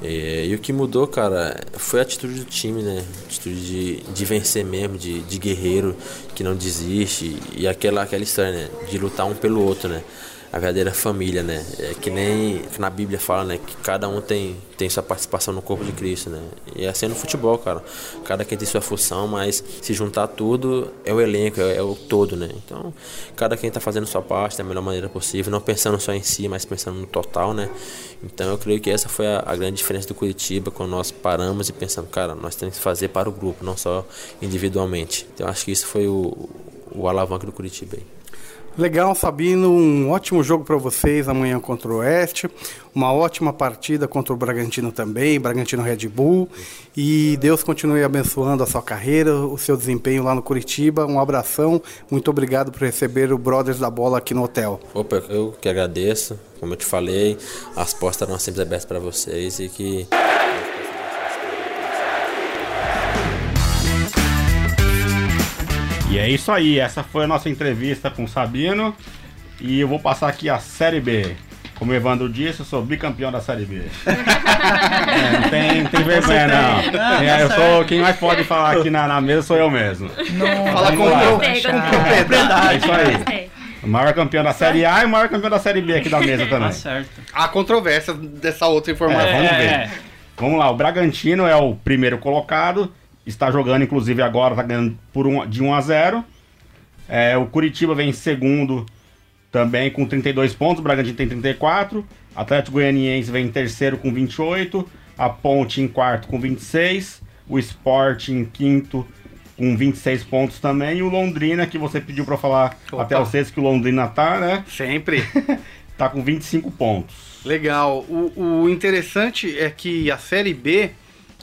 H: E, e o que mudou, cara, foi a atitude do time, né? A atitude de, de vencer mesmo, de, de guerreiro que não desiste. E aquela, aquela história, né? De lutar um pelo outro, né? A verdadeira família, né? É que nem que na Bíblia fala, né? Que cada um tem, tem sua participação no corpo de Cristo, né? E é assim no futebol, cara. Cada quem tem sua função, mas se juntar tudo é o elenco, é, é o todo, né? Então, cada quem tá fazendo sua parte da melhor maneira possível, não pensando só em si, mas pensando no total, né? Então, eu creio que essa foi a, a grande diferença do Curitiba quando nós paramos e pensamos, cara, nós temos que fazer para o grupo, não só individualmente. Então, acho que isso foi o, o alavanque do Curitiba aí.
A: Legal, Sabino. Um ótimo jogo para vocês amanhã contra o Oeste. Uma ótima partida contra o Bragantino também, Bragantino Red Bull. E Deus continue abençoando a sua carreira, o seu desempenho lá no Curitiba. Um abração. Muito obrigado por receber o Brothers da Bola aqui no hotel.
H: Opa, eu que agradeço. Como eu te falei, as portas estão sempre abertas para vocês e que
D: é isso aí, essa foi a nossa entrevista com o Sabino. E eu vou passar aqui a Série B. Como o Evandro disse, eu sou bicampeão da Série B. É, não tem, não tem vergonha, não.
C: Não,
D: É, eu
C: tá
D: sou quem mais pode falar aqui na, na mesa sou eu mesmo.
A: Fala com, propriedade.
D: É isso aí. O maior campeão da Série A e o maior campeão da Série B aqui da mesa também.
C: Tá certo.
A: Há controvérsia dessa outra informação.
D: É, vamos ver.
C: É.
D: Vamos lá, o Bragantino é o primeiro colocado. Está jogando, inclusive, agora, está ganhando por um, de 1 a 0. É, o Curitiba vem em segundo também com 32 pontos. O Bragantino tem 34. Atlético Goianiense vem em terceiro com 28. A Ponte em quarto com 26. O Sport em quinto com 26 pontos também. E o Londrina, que você pediu para falar
A: Opa.
D: até o sexto que o Londrina tá, né?
A: Sempre.
D: Tá com 25 pontos.
A: Legal. O, o interessante é que a Série B,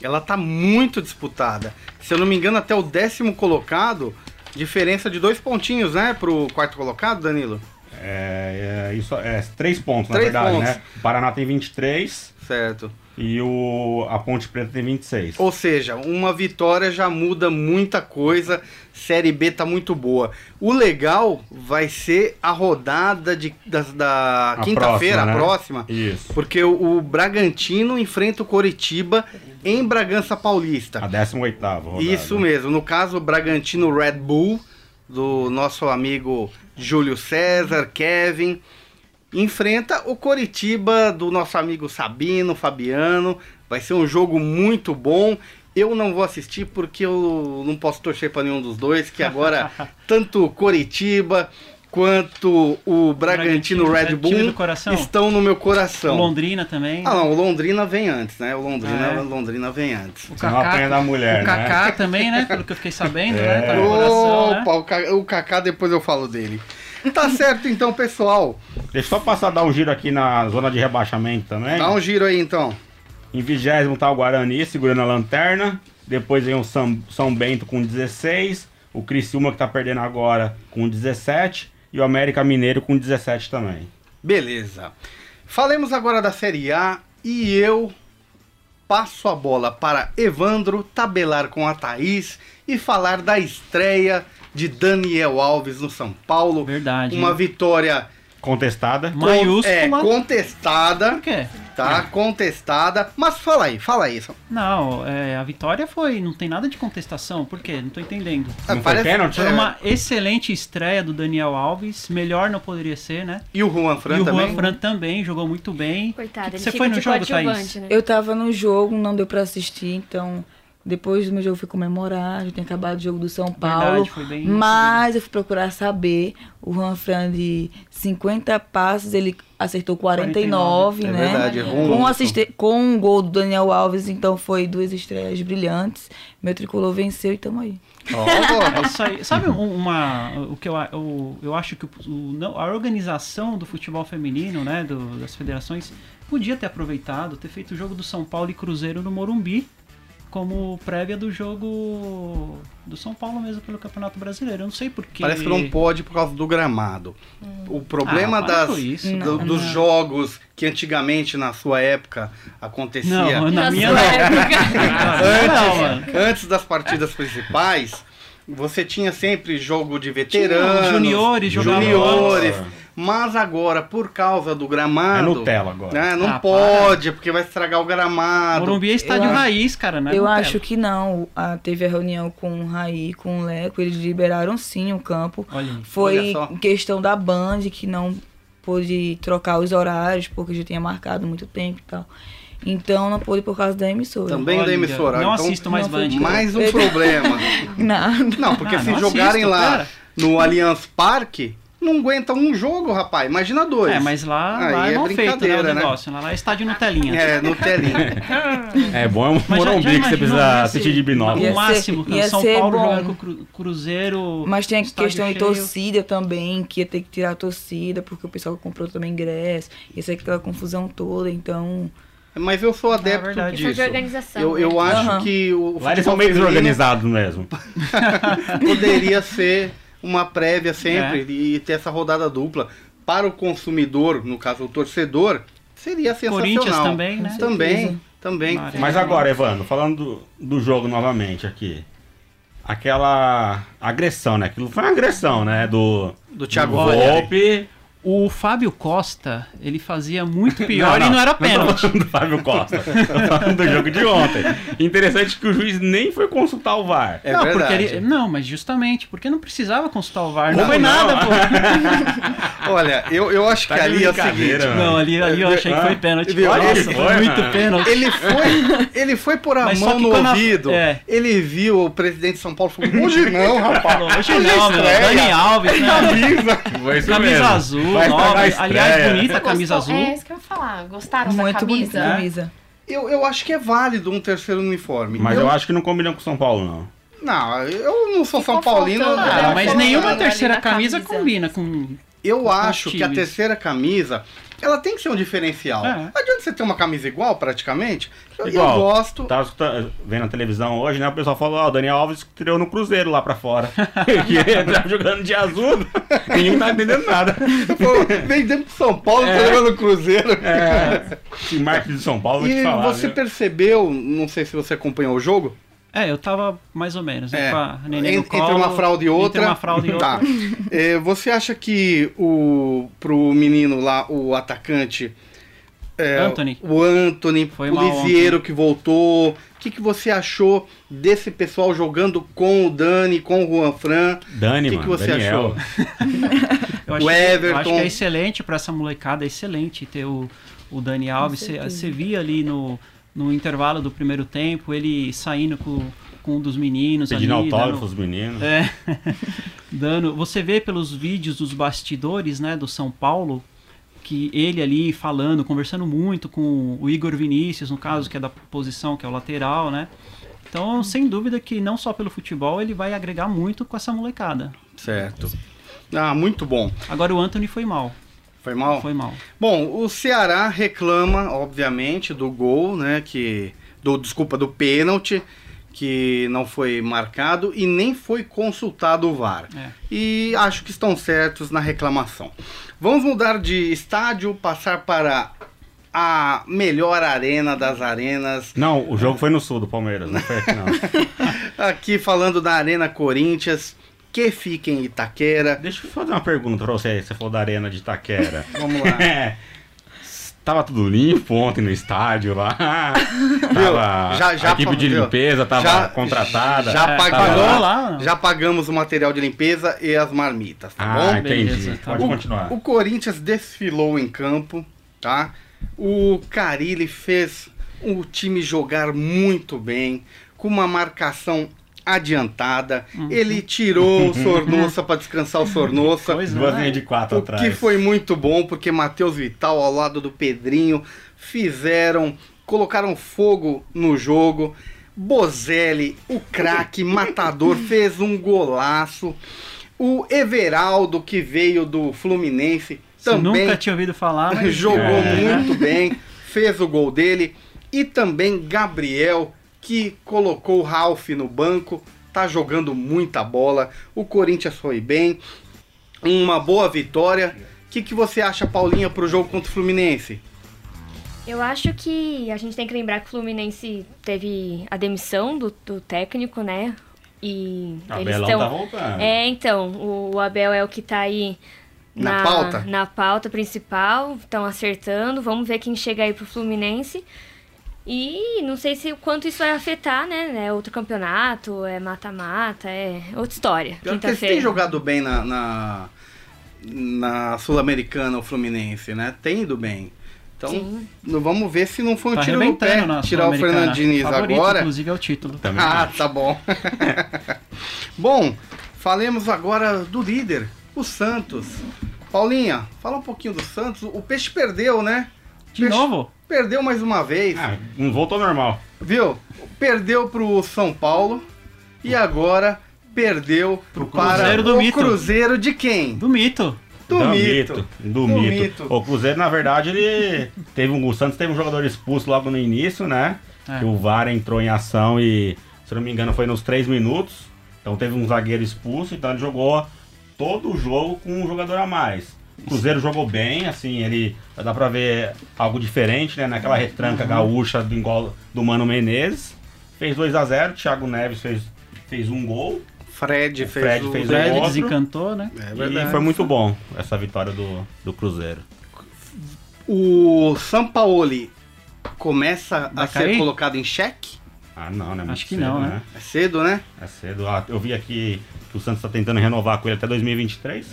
A: ela tá muito disputada. Se eu não me engano, até o décimo colocado, diferença de dois pontinhos, né, pro quarto colocado, Danilo?
D: É, é, isso, é três pontos, na
A: Três
D: verdade,
A: pontos.
D: né? O Paraná tem 23
A: Certo.
D: e o, a Ponte Preta tem 26.
A: Ou seja, uma vitória já muda muita coisa. Série B tá muito boa. O legal vai ser a rodada de, da, da
D: A
A: quinta-feira,
D: próxima, né?
A: a próxima.
D: Isso.
A: Porque o, o Bragantino enfrenta o Coritiba em Bragança Paulista.
D: A 18 rodada.
A: Isso mesmo. No caso, o Bragantino Red Bull, do nosso amigo Júlio César, Kevin, enfrenta o Coritiba do nosso amigo Sabino, Fabiano. Vai ser um jogo muito bom. Eu não vou assistir porque eu não posso torcer para nenhum dos dois, que agora tanto Coritiba quanto o Bragantino,
C: Bragantino,
A: Red
C: é
A: Bull
C: do coração?
A: estão no meu
C: O
A: coração.
C: Londrina também.
A: Ah, não, o Londrina vem antes, né? O Londrina,
C: É.
A: Londrina vem antes.
C: O
D: apanha da mulher,
C: o
D: né?
C: Kaká também, né? Pelo que eu fiquei sabendo,
D: É.
C: né? Tá no coração, né?
A: Opa, o Ca- o Kaká depois eu falo dele. Tá certo então, pessoal.
D: Deixa eu só passar dar um giro aqui na zona de rebaixamento também.
A: Dá um giro aí então.
D: Em vigésimo tá o Guarani segurando a lanterna. Depois vem o São, São Bento com 16. O Criciúma que tá perdendo agora com 17. E o América Mineiro com 17 também.
A: Beleza. Falemos agora da Série A e eu passo a bola para Evandro tabelar com a Thaís e falar da estreia de Daniel Alves no São Paulo.
C: Verdade.
A: Uma vitória
D: Contestada.
A: con-
C: Maiúscula.
A: é, contestada,
C: Por quê?
A: tá? Contestada. Mas fala aí, fala aí.
C: Não, é, a vitória foi. Não tem nada de contestação. Por quê? Não tô entendendo.
D: Não foi pênalti?
C: Foi
A: é,
C: uma excelente estreia do Daniel Alves. Melhor não poderia ser, né?
A: E o Juan Fran
C: e o
A: também?
C: Juan Fran também jogou muito bem.
E: Coitado,
C: Que-
E: ele
C: Você foi no jogo, Thaís?
E: né?
F: Eu tava no jogo, não deu pra assistir, então depois do meu jogo eu fui comemorar, já tinha acabado o jogo do São Paulo.
C: Verdade, foi bem
F: mas eu fui procurar saber, o Juan Fran de 50 passes, ele acertou 49,
C: 49,
A: É
F: né?
A: verdade, errou
F: com, assiste- com um gol do Daniel Alves, então foi duas estreias brilhantes. Meu tricolor venceu e tamo aí.
C: É isso aí. Sabe um- uma. O que eu, o- eu acho que o, o- não, a organização do futebol feminino, né? do- das federações, podia ter aproveitado, ter feito o jogo do São Paulo e Cruzeiro no Morumbi como prévia do jogo do São Paulo mesmo pelo Campeonato Brasileiro. Eu não sei porquê.
A: Parece que não pode por causa do gramado. O problema
C: Ah,
A: das, do-
F: Não,
A: dos
F: não.
A: jogos que antigamente, na sua época, acontecia
C: Não, na
E: Na
C: minha
E: época.
C: Não, mano.
A: antes das partidas principais, você tinha sempre jogo de veteranos,
C: Tinha juniores
A: juniores. Mas agora, por causa do gramado,
D: É Nutella agora.
A: né, não
C: Ah,
A: pode, porque vai estragar o gramado.
C: Morumbi é estádio
F: Eu acho-
C: raiz, cara, né?
F: eu
C: Nutella.
F: acho que não. Ah, teve a reunião com o Raí, com o Leco, eles liberaram sim o campo.
C: Olha.
F: Foi
A: Olha só.
F: questão da Band que não pôde trocar os horários, porque já tinha marcado muito tempo e tal. Então não pôde por causa da emissora.
A: Também da
C: Olha,
A: emissora.
C: Não
A: Então,
C: assisto mais Band.
A: Mais um problema.
F: Nada.
A: Não, porque
C: Ah,
A: se
C: não
A: jogarem
C: assisto,
A: lá
C: cara.
A: no Allianz Parque, não aguenta um jogo, rapaz. Imagina dois.
C: É, mas lá,
A: Aí
C: lá é
A: é
C: mal feito, né, o
A: né?
C: negócio. Lá é estádio Nutelinha.
A: É, no telinha.
D: É bom é um Morumbi que você precisa assistir de binóculo.
C: O máximo,
F: ser-
C: São
F: ser
C: Paulo
F: bom.
C: jogando com o Cru- Cruzeiro.
F: Mas tem a questão de
C: cheio.
F: torcida também, que ia ter que tirar a torcida, porque o pessoal comprou também ingresso. Ia ser aquela confusão toda, então.
A: Mas eu sou adepto
C: verdade.
E: Questão de
A: disso.
E: organização.
A: Eu, eu
E: né?
A: acho
F: Aham.
A: que o
D: Lá eles são meio desorganizados mesmo.
A: poderia ser uma prévia sempre
C: É.
A: e ter essa rodada dupla. Para o consumidor, no caso o torcedor, seria sensacional.
C: Corinthians também, né?
A: Também,
F: certeza.
A: também.
C: Mara-
D: Mas agora, Evandro, falando do, do jogo novamente aqui. Aquela agressão, né? Aquilo foi uma agressão, né? Do,
A: Do Thiago
D: do
A: Volpe.
C: O Fábio Costa, ele fazia muito pior e não era
D: Não tô
C: pênalti.
D: falando do Fábio Costa. tô falando do jogo de ontem. Interessante que o juiz nem foi consultar o VAR.
A: É
C: não,
A: verdade.
C: porque ele, não, mas justamente, porque não precisava consultar o VAR. Não,
D: Não,
C: foi
D: não.
C: nada, pô.
A: Olha, eu, eu acho
D: Tá
A: que ali é o seguinte.
D: mano.
C: Não, ali, ali eu achei que foi pênalti.
A: Viu?
C: Nossa,
D: Ele
C: foi, muito
D: mano.
C: pênalti.
A: Ele foi, ele foi pôr a
C: Mas
A: mão no
C: quando a-
A: ouvido.
C: é.
A: Ele viu o presidente de São Paulo e falou: hoje não, rapaz.
C: Hoje não, meu. Dani Alves, né?
D: Isso
C: Camisa
D: mesmo.
C: Azul,
D: Vai
C: nova. Aliás, bonita a camisa
B: Gostou?
C: azul.
B: É isso que eu ia falar. Gostaram da
F: Muito
B: camisa?
F: bonita a camisa.
A: Eu, eu acho que é válido um terceiro uniforme.
D: Mas eu acho que não combina com o São Paulo, não.
A: Não, eu não sou
B: Ficou
A: São Paulino.
B: faltando,
A: eu
B: né?
C: Ah,
A: não
C: mas nenhuma terceira camisa
B: camisa.
C: combina com.
A: Eu
C: com
A: acho que a terceira camisa, ela tem que ser um diferencial.
C: É.
A: Não adianta você ter uma camisa igual, praticamente. Eu, eu
D: Igual.
A: gosto.
D: Tava escutando- vendo a televisão hoje, né? O pessoal falou, ó, o Daniel Alves estreou no Cruzeiro lá pra fora. que ele tava jogando de azul, ninguém tá entendendo nada.
A: Pô, Vendendo pro São Paulo, tá levando o Cruzeiro.
D: É, esse marketing de São Paulo, vou te
A: E
D: falar.
A: você
D: viu?
A: percebeu, não sei se você acompanhou o jogo,
C: É, eu tava mais ou menos, né?
A: É,
C: Com a neném
A: entre
C: colo,
A: uma fraude e outra.
C: Entre uma fraude e outra.
A: Tá. É, você acha que o pro menino lá, o atacante. é,
C: Anthony.
A: O Anthony,
C: Foi
A: o Lisieiro que voltou. O que, que você achou desse pessoal jogando com o Dani, com o Juan Fran?
D: Dani,
A: O que,
D: mano,
A: que você
D: Daniel.
A: achou?
C: Eu acho,
A: O
C: que- eu acho
A: Everton.
C: que é excelente pra essa molecada, é excelente ter o, o Dani Alves. Você via ali no, no intervalo do primeiro tempo, ele saindo com, com um dos meninos
D: Pedindo
C: ali.
D: autógrafo
C: dando-
D: os meninos.
C: É. Dando, você vê pelos vídeos dos bastidores, né, do São Paulo, que ele ali falando, conversando muito com o Igor Vinícius, no caso, que é da posição, que é o lateral, né? Então, sem dúvida que não só pelo futebol, ele vai agregar muito com essa molecada.
A: Certo. Ah, muito bom.
C: Agora o Anthony foi mal,
A: Foi mal?
C: foi mal.
A: Bom, o Ceará reclama, obviamente, do gol, né? Que. Do, desculpa, do pênalti, que não foi marcado e nem foi consultado o VAR.
C: É.
A: E acho que estão certos na reclamação. Vamos mudar de estádio, passar para a melhor arena das arenas.
D: Não, o jogo foi no sul do Palmeiras, não foi aqui não.
A: Aqui falando da Arena Corinthians, que fica em Itaquera.
D: Deixa eu fazer uma pergunta pra você, você falou da arena de Itaquera.
A: Vamos lá.
D: É. Tava tudo limpo ontem no estádio lá. Tava
A: Já- já
D: a equipe de limpeza tava
A: Já-
D: contratada.
A: já
C: É,
A: pagou
C: pagou lá?
A: Já pagamos o material de limpeza e as marmitas, tá
D: Ah,
A: bom?
D: entendi.
C: Beleza, tá
D: Pode
A: o,
D: continuar.
A: o Corinthians desfilou em campo, tá? O Carilli fez o time jogar muito bem, com uma marcação adiantada.
D: Uhum.
A: Ele tirou o Sornossa para descansar o Sornossa.
D: Duas linhas de quatro
A: O
D: atrás.
A: que foi muito bom, porque Matheus Vital ao lado do Pedrinho fizeram, colocaram fogo no jogo. Bozelli, o craque matador, fez um golaço. O Everaldo, que veio do Fluminense,
C: Você
A: também
C: nunca tinha ouvido falar, mas
A: jogou
D: É.
A: muito bem, fez o gol dele. E também Gabriel, que colocou o Ralph no banco, tá jogando muita bola. O Corinthians foi bem, uma boa vitória. O que, que você acha, Paulinha, pro jogo contra o Fluminense?
E: Eu acho que a gente tem que lembrar que o Fluminense teve a demissão do, do técnico, né? E
D: A
E: eles estão.
D: tá voltando.
E: É, então, o, o Abel é o que tá aí
A: Na pauta?
E: na pauta principal, estão acertando. Vamos ver quem chega aí pro Fluminense. E não sei se o quanto isso vai afetar, né? É outro campeonato, é mata-mata, é outra história.
A: Pior que eles têm jogado bem na, na, na Sul-Americana, o Fluminense, né? Tem ido bem. Então,
E: Sim.
A: não- vamos ver se não foi um
C: tá
A: tiro no pé tirar o
C: Sul-Americana.
A: Fernando Diniz
C: Favorito,
A: agora.
C: inclusive, é o título.
D: Também
A: Ah,
D: acho.
A: tá bom. bom, falemos agora do líder, o Santos. Paulinha, fala um pouquinho do Santos. O Peixe perdeu, né?
C: De
A: Peixe
C: novo?
A: Perdeu mais uma vez,
D: Ah, não voltou ao normal.
A: viu? Perdeu pro São Paulo e agora perdeu
C: Pro
A: para
C: Cruzeiro do
A: o
C: Mito.
A: Cruzeiro de quem?
C: Do mito.
A: Do,
D: Do
A: Mito.
D: Do,
A: Do
D: mito.
A: Mito.
D: O Cruzeiro, na verdade, ele teve um. O Santos teve um jogador expulso logo no início, né?
C: É.
D: Que o VAR entrou em ação e, se eu não me engano, foi nos três minutos. Então teve um zagueiro expulso, então ele jogou todo o jogo com um jogador a mais. O Cruzeiro jogou bem, assim, ele dá pra ver algo diferente, né? Naquela retranca gaúcha do, engol- do Mano Menezes. Fez 2 a 0 Thiago Neves fez, fez um gol.
A: Fred
D: O
A: fez
D: Fred
A: o
D: fez o
C: Fred
D: outro.
C: desencantou, né?
A: É
D: E
A: verdade.
D: foi muito bom essa vitória do, do Cruzeiro.
A: O Sampaoli começa
C: Vai
A: a ser
C: cair?
A: colocado em xeque?
D: Ah, não, né? Muito
C: Acho que não, né?
A: É cedo, né?
D: É cedo. Ah, eu vi aqui que o Santos está tentando renovar com ele até 2023.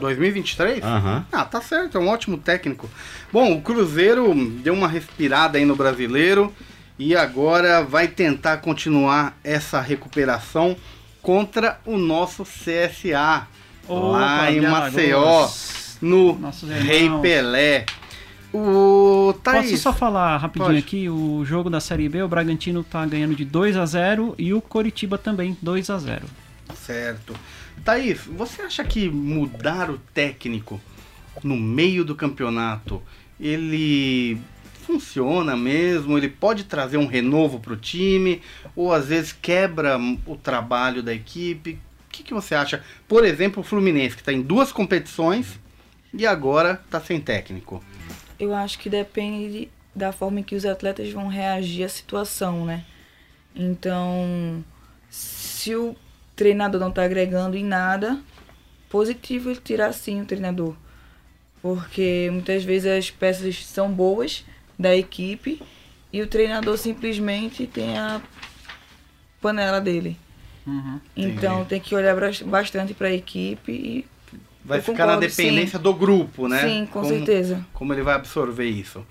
A: 2023?
D: Aham.
A: Ah, tá certo, é um ótimo técnico. Bom, o Cruzeiro deu uma respirada aí no brasileiro e agora vai tentar continuar essa recuperação contra o nosso CSA.
C: Opa,
A: lá em Maceió, no Rei. Pelé. O Thaís,
C: Posso só falar rapidinho
A: Pode.
C: aqui? O jogo da Série B, o Bragantino tá ganhando de 2 a 0 e o Coritiba também 2 a 0
A: Certo. Thaís, você acha que mudar o técnico no meio do campeonato, ele funciona mesmo? Ele pode trazer um renovo para o time? Ou às vezes quebra o trabalho da equipe? O que, que você acha? Por exemplo, o Fluminense, que está em duas competições e agora está sem técnico.
F: Eu acho que depende da forma em que os atletas vão reagir à situação, né? Então, se o treinador não tá agregando em nada, positivo ele tirar sim o treinador. Porque muitas vezes as peças são boas da equipe e o treinador simplesmente tem a panela dele.
C: Uhum.
F: Então tem que olhar bastante para a equipe e
A: Vai ficar na dependência do grupo, né?
F: sim, com
A: Como-
F: certeza.
A: Como ele vai absorver isso.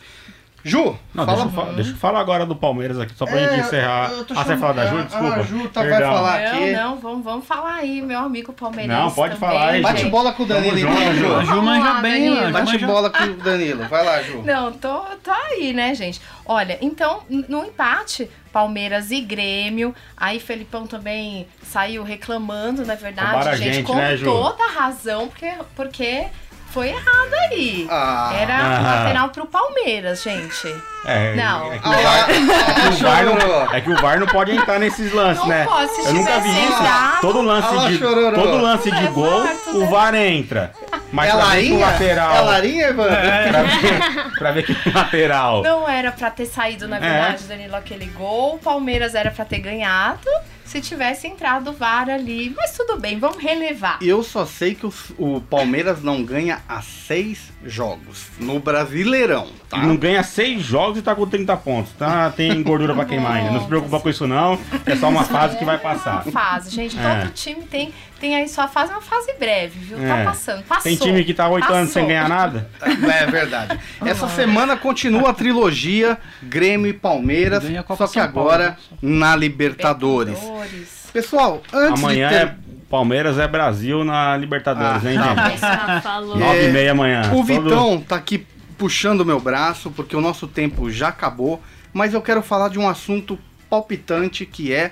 A: Ju,
D: Não,
A: fala
D: deixa, eu fa- deixa eu falar agora do Palmeiras aqui, só pra
A: É,
D: gente encerrar.
A: eu
D: Ah, você falar da Ju?
A: a-
D: Desculpa.
A: a Ju tá- vai falar. aqui.
B: Não, não, vamos, vamos falar aí, meu amigo palmeirense
D: Não, pode
B: também,
D: falar aí,
A: Bate
B: gente.
A: bola com o Danilo, então,
D: junto,
A: Ju.
C: A Ju manja
B: lá,
C: bem,
B: Danilo.
C: Ju
A: Bate
C: manja-
A: bola com o Danilo. Vai lá, Ju.
B: Não, tô, tô aí, né, gente? Olha, então, no empate, Palmeiras e Grêmio, aí Felipão também saiu reclamando, na verdade, gente,
D: gente,
B: com
D: né, Ju?
B: toda a razão, porque, porque foi errado aí.
A: Ah.
B: Era
D: Ah.
B: lateral pro Palmeiras, gente.
D: É,
B: Não.
D: É que, o VAR, é não, é que o VAR não pode entrar nesses lances,
B: Não
D: né?
B: pode, se
D: Eu nunca vi isso. Todo lance de, todo lance de gol,
B: tudo
D: o. VAR entra. Mas
A: é
D: pra ver
A: larinha?
D: lateral.
A: É larinha, Evandro?
D: pra, ver, pra ver que lateral.
B: Não era pra ter saído, na
D: É.
B: verdade, Danilo, aquele gol. O Palmeiras era pra ter ganhado se tivesse entrado o VAR ali. Mas tudo bem, vamos relevar.
A: Eu só sei que o, o Palmeiras não ganha há seis jogos no Brasileirão, tá?
D: Não ganha seis jogos e tá com 30 pontos. Tá? Tem gordura pra queimar ainda. Não se preocupa com isso, não. É só uma fase que vai passar.
B: Uma fase, gente.
D: É.
B: Todo time tem, tem aí sua fase, uma fase breve, viu?
D: É.
B: Tá passando. Passou.
D: Tem time que tá oito anos sem ganhar nada.
A: É verdade. Essa semana continua a trilogia Grêmio e Palmeiras, só que agora
C: né?
A: na Libertadores.
B: Libertadores.
A: Pessoal, antes
D: Amanhã
A: de ter...
D: é Palmeiras é Brasil na Libertadores,
A: Ah.
D: hein, gente?
A: É,
D: Nove e meia amanhã.
A: O
D: Todo-
A: Vitão tá aqui puxando meu braço, porque o nosso tempo já acabou, mas eu quero falar de um assunto palpitante que é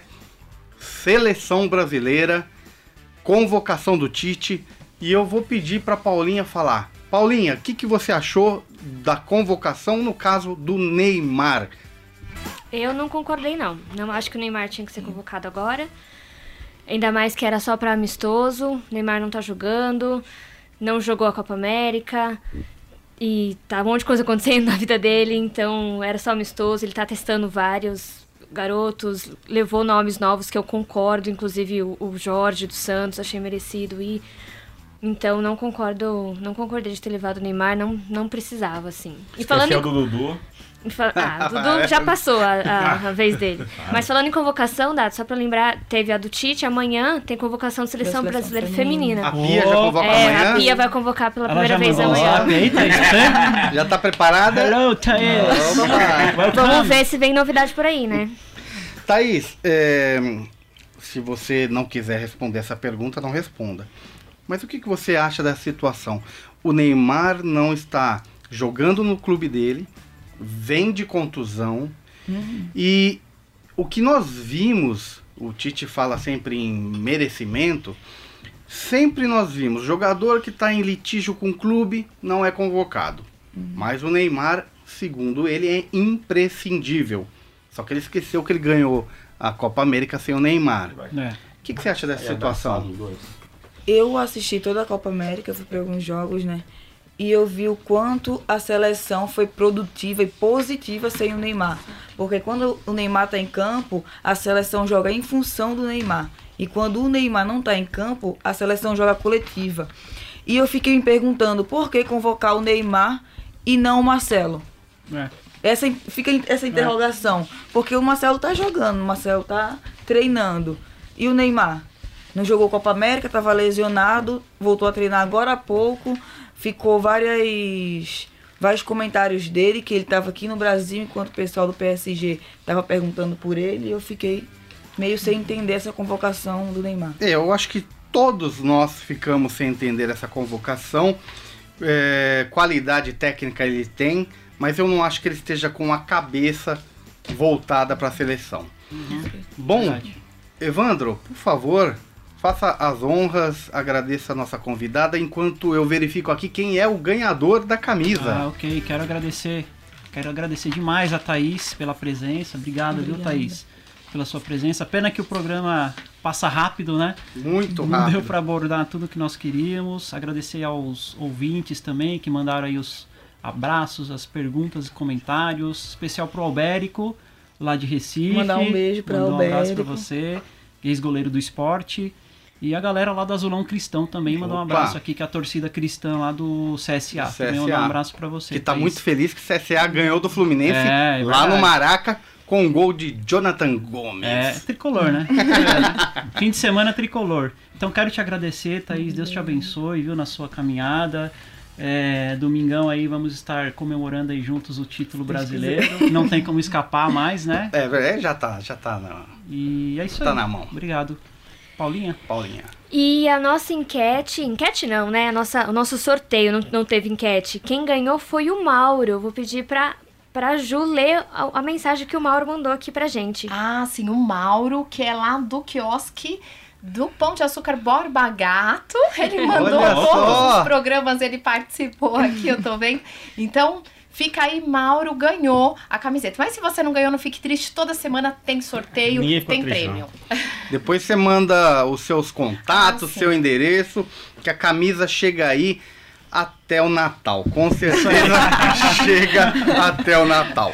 A: seleção brasileira, convocação do Tite, e eu vou pedir para Paulinha falar. Paulinha, o que, que você achou da convocação no caso do Neymar?
E: Eu não concordei, não. Não acho que o Neymar tinha que ser convocado agora. Ainda mais que era só pra amistoso. Neymar não tá jogando. Não jogou a Copa América. E tá um monte de coisa acontecendo na vida dele. Então era só amistoso. Ele tá testando vários garotos. Levou nomes novos que eu concordo. Inclusive o, o Jorge dos Santos. Achei merecido ir. Então não concordo. Não concordei de ter levado o Neymar. Não, não precisava, assim. E falando
D: Esqueceu do Dudu.
E: Ah, Dudu já passou a, a- a vez dele. Mas falando em convocação, Dado, só pra lembrar, teve a do Tite, amanhã tem convocação de seleção,
F: Da seleção
E: brasileira
F: feminina.
A: A
E: feminina.
A: Pia já convoca
E: É,
A: amanhã?
E: a Pia vai convocar pela
C: Ela
E: primeira vez amanhã.
C: Tá?
A: Já tá preparada?
C: Hello, Thaís.
A: Opa!
E: Vamos ver se vem novidade por aí, né?
A: Thaís, é, se você não quiser responder essa pergunta, não responda. Mas o que, que você acha dessa situação? O Neymar não está jogando no clube dele, vem de contusão, e o que nós vimos, o Tite fala sempre em merecimento, sempre nós vimos jogador que está em litígio com o clube não é convocado. Mas o Neymar, segundo ele, é imprescindível. Só que ele esqueceu que ele ganhou a Copa América sem o Neymar. O
C: É.
A: que, que você acha dessa situação?
F: Eu assisti toda a Copa América, fui para alguns jogos, né? E eu vi o quanto a seleção foi produtiva e positiva sem o Neymar. Porque quando o Neymar está em campo, a seleção joga em função do Neymar. E quando o Neymar não está em campo, a seleção joga coletiva. E eu fiquei me perguntando por que convocar o Neymar e não o Marcelo.
C: É.
F: Essa, fica essa interrogação. Porque o Marcelo tá jogando, o Marcelo tá treinando. E o Neymar? Não jogou Copa América, estava lesionado, voltou a treinar agora há pouco. Ficou várias, vários comentários dele, que ele estava aqui no Brasil, enquanto o pessoal do PSG estava perguntando por ele. E eu fiquei meio sem entender essa convocação do Neymar.
A: É, eu acho que todos nós ficamos sem entender essa convocação. É, qualidade técnica ele tem, mas eu não acho que ele esteja com a cabeça voltada para a seleção. Bom,
C: Verdade.
A: Evandro, por favor, faça as honras, agradeça a nossa convidada, enquanto eu verifico aqui quem é o ganhador da camisa.
C: Ah, ok. Quero agradecer. Quero agradecer demais a Thaís pela presença. Obrigado, viu, Thaís? Pela sua presença. Pena que o programa passa rápido, né?
A: Muito
C: Não deu
A: rápido.
C: para abordar tudo que nós queríamos. Agradecer aos ouvintes também que mandaram aí os abraços, as perguntas e comentários. Especial pro Albérico, lá de Recife.
F: Mandar um beijo pra
C: Mandar um abraço pra
F: Albérico.
C: você, ex-goleiro do esporte. E a galera lá do Azulão Cristão também mandou um abraço aqui, que é a torcida cristã lá do CSA. Também mandar um abraço pra você.
A: Que tá
C: Thaís.
A: muito feliz que o CSA ganhou do Fluminense
C: É, é
A: lá no. Maraca com um gol de Jonathan Gomes.
C: É, tricolor, né? É, Fim de semana tricolor. Então quero te agradecer, Thaís. Deus te abençoe, viu, na sua caminhada. É, domingão aí vamos estar comemorando aí juntos o título brasileiro. Não tem como escapar mais, né?
A: É, é, já tá, já tá na
C: E é isso
A: Tá
C: aí.
A: na mão.
C: Obrigado. Paulinha?
A: Paulinha.
E: E a nossa enquete, enquete não, né? A nossa, o nosso sorteio não, não teve enquete. Quem ganhou foi o Mauro. Eu vou pedir pra, pra Ju ler a, a mensagem que o Mauro mandou aqui pra gente.
B: Ah, sim, o Mauro, que é lá do quiosque do Pão de Açúcar Borba Gato. Ele mandou todos os programas, ele participou aqui, eu tô vendo. Então, fica aí, Mauro ganhou a camiseta. Mas se você não ganhou, não fique triste. Toda semana tem sorteio,
D: Ninguém
B: tem
D: triste,
B: prêmio.
A: Depois você manda os seus contatos,
B: Ah,
A: seu endereço, que a camisa chega aí até o Natal. Com certeza chega até o Natal.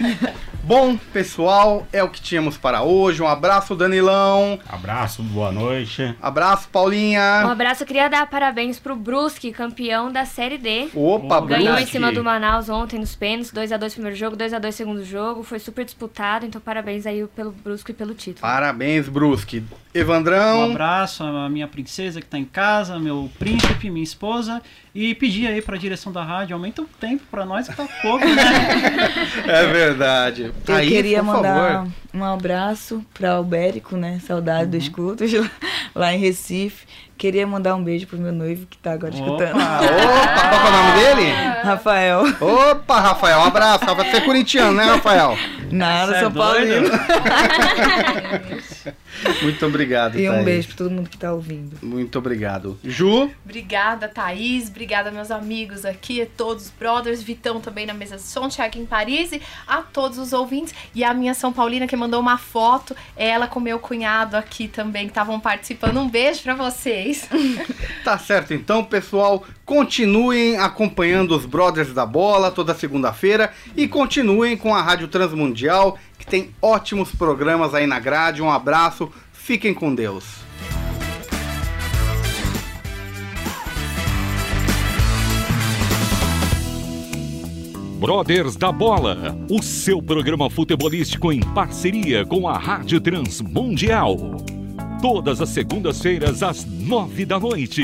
A: Bom, pessoal, é o que tínhamos para hoje. Um abraço, Danilão.
D: Abraço, boa noite.
A: Abraço,
E: Um
A: Paulinha.
E: abraço, eu queria dar parabéns pro Brusque, campeão da Série D.
A: Opa,
E: Ganhou em
A: Brusque.
E: cima do Manaus ontem nos pênaltis, 2x2 primeiro jogo, 2x2 segundo jogo. Foi super disputado, então parabéns aí pelo Brusque e pelo título.
A: Parabéns, Brusque.
C: Um
A: Evandrão.
C: abraço à minha princesa que tá em casa, meu príncipe, minha esposa. E pedir aí pra direção da rádio, aumenta o tempo pra nós que tá pouco, né?
A: É verdade.
F: Eu
A: Thaís,
F: queria
A: por
F: mandar
A: favor.
F: um abraço para Albérico, né? Saudade
C: Uhum.
F: dos cultos lá em Recife. Queria mandar um beijo pro meu noivo que tá agora escutando.
A: Opa, qual é o nome dele?
F: Rafael.
A: Opa, Rafael, um abraço. Rafael, Você é corintiano, né, Rafael?
F: Nada,
C: é
F: São
C: doido?
F: Paulino.
A: Muito obrigado,
F: E um
A: Thaís.
F: beijo pra todo mundo que tá ouvindo.
A: Muito obrigado. Ju,
B: Obrigada, Thaís. Obrigada, meus amigos aqui, a todos os brothers. Vitão também na mesa de som, Thiago em Paris. E a todos os ouvintes. E a minha São Paulina que mandou uma foto. Ela com meu cunhado aqui também, que estavam participando. Um beijo pra vocês.
A: tá certo então, pessoal. Continuem acompanhando os Brothers da Bola toda segunda-feira e continuem com a Rádio Transmundial, que tem ótimos programas aí na grade. Um abraço, fiquem com Deus.
G: Brothers da Bola, o seu programa futebolístico em parceria com a Rádio Transmundial. Todas as segundas-feiras às nove da noite.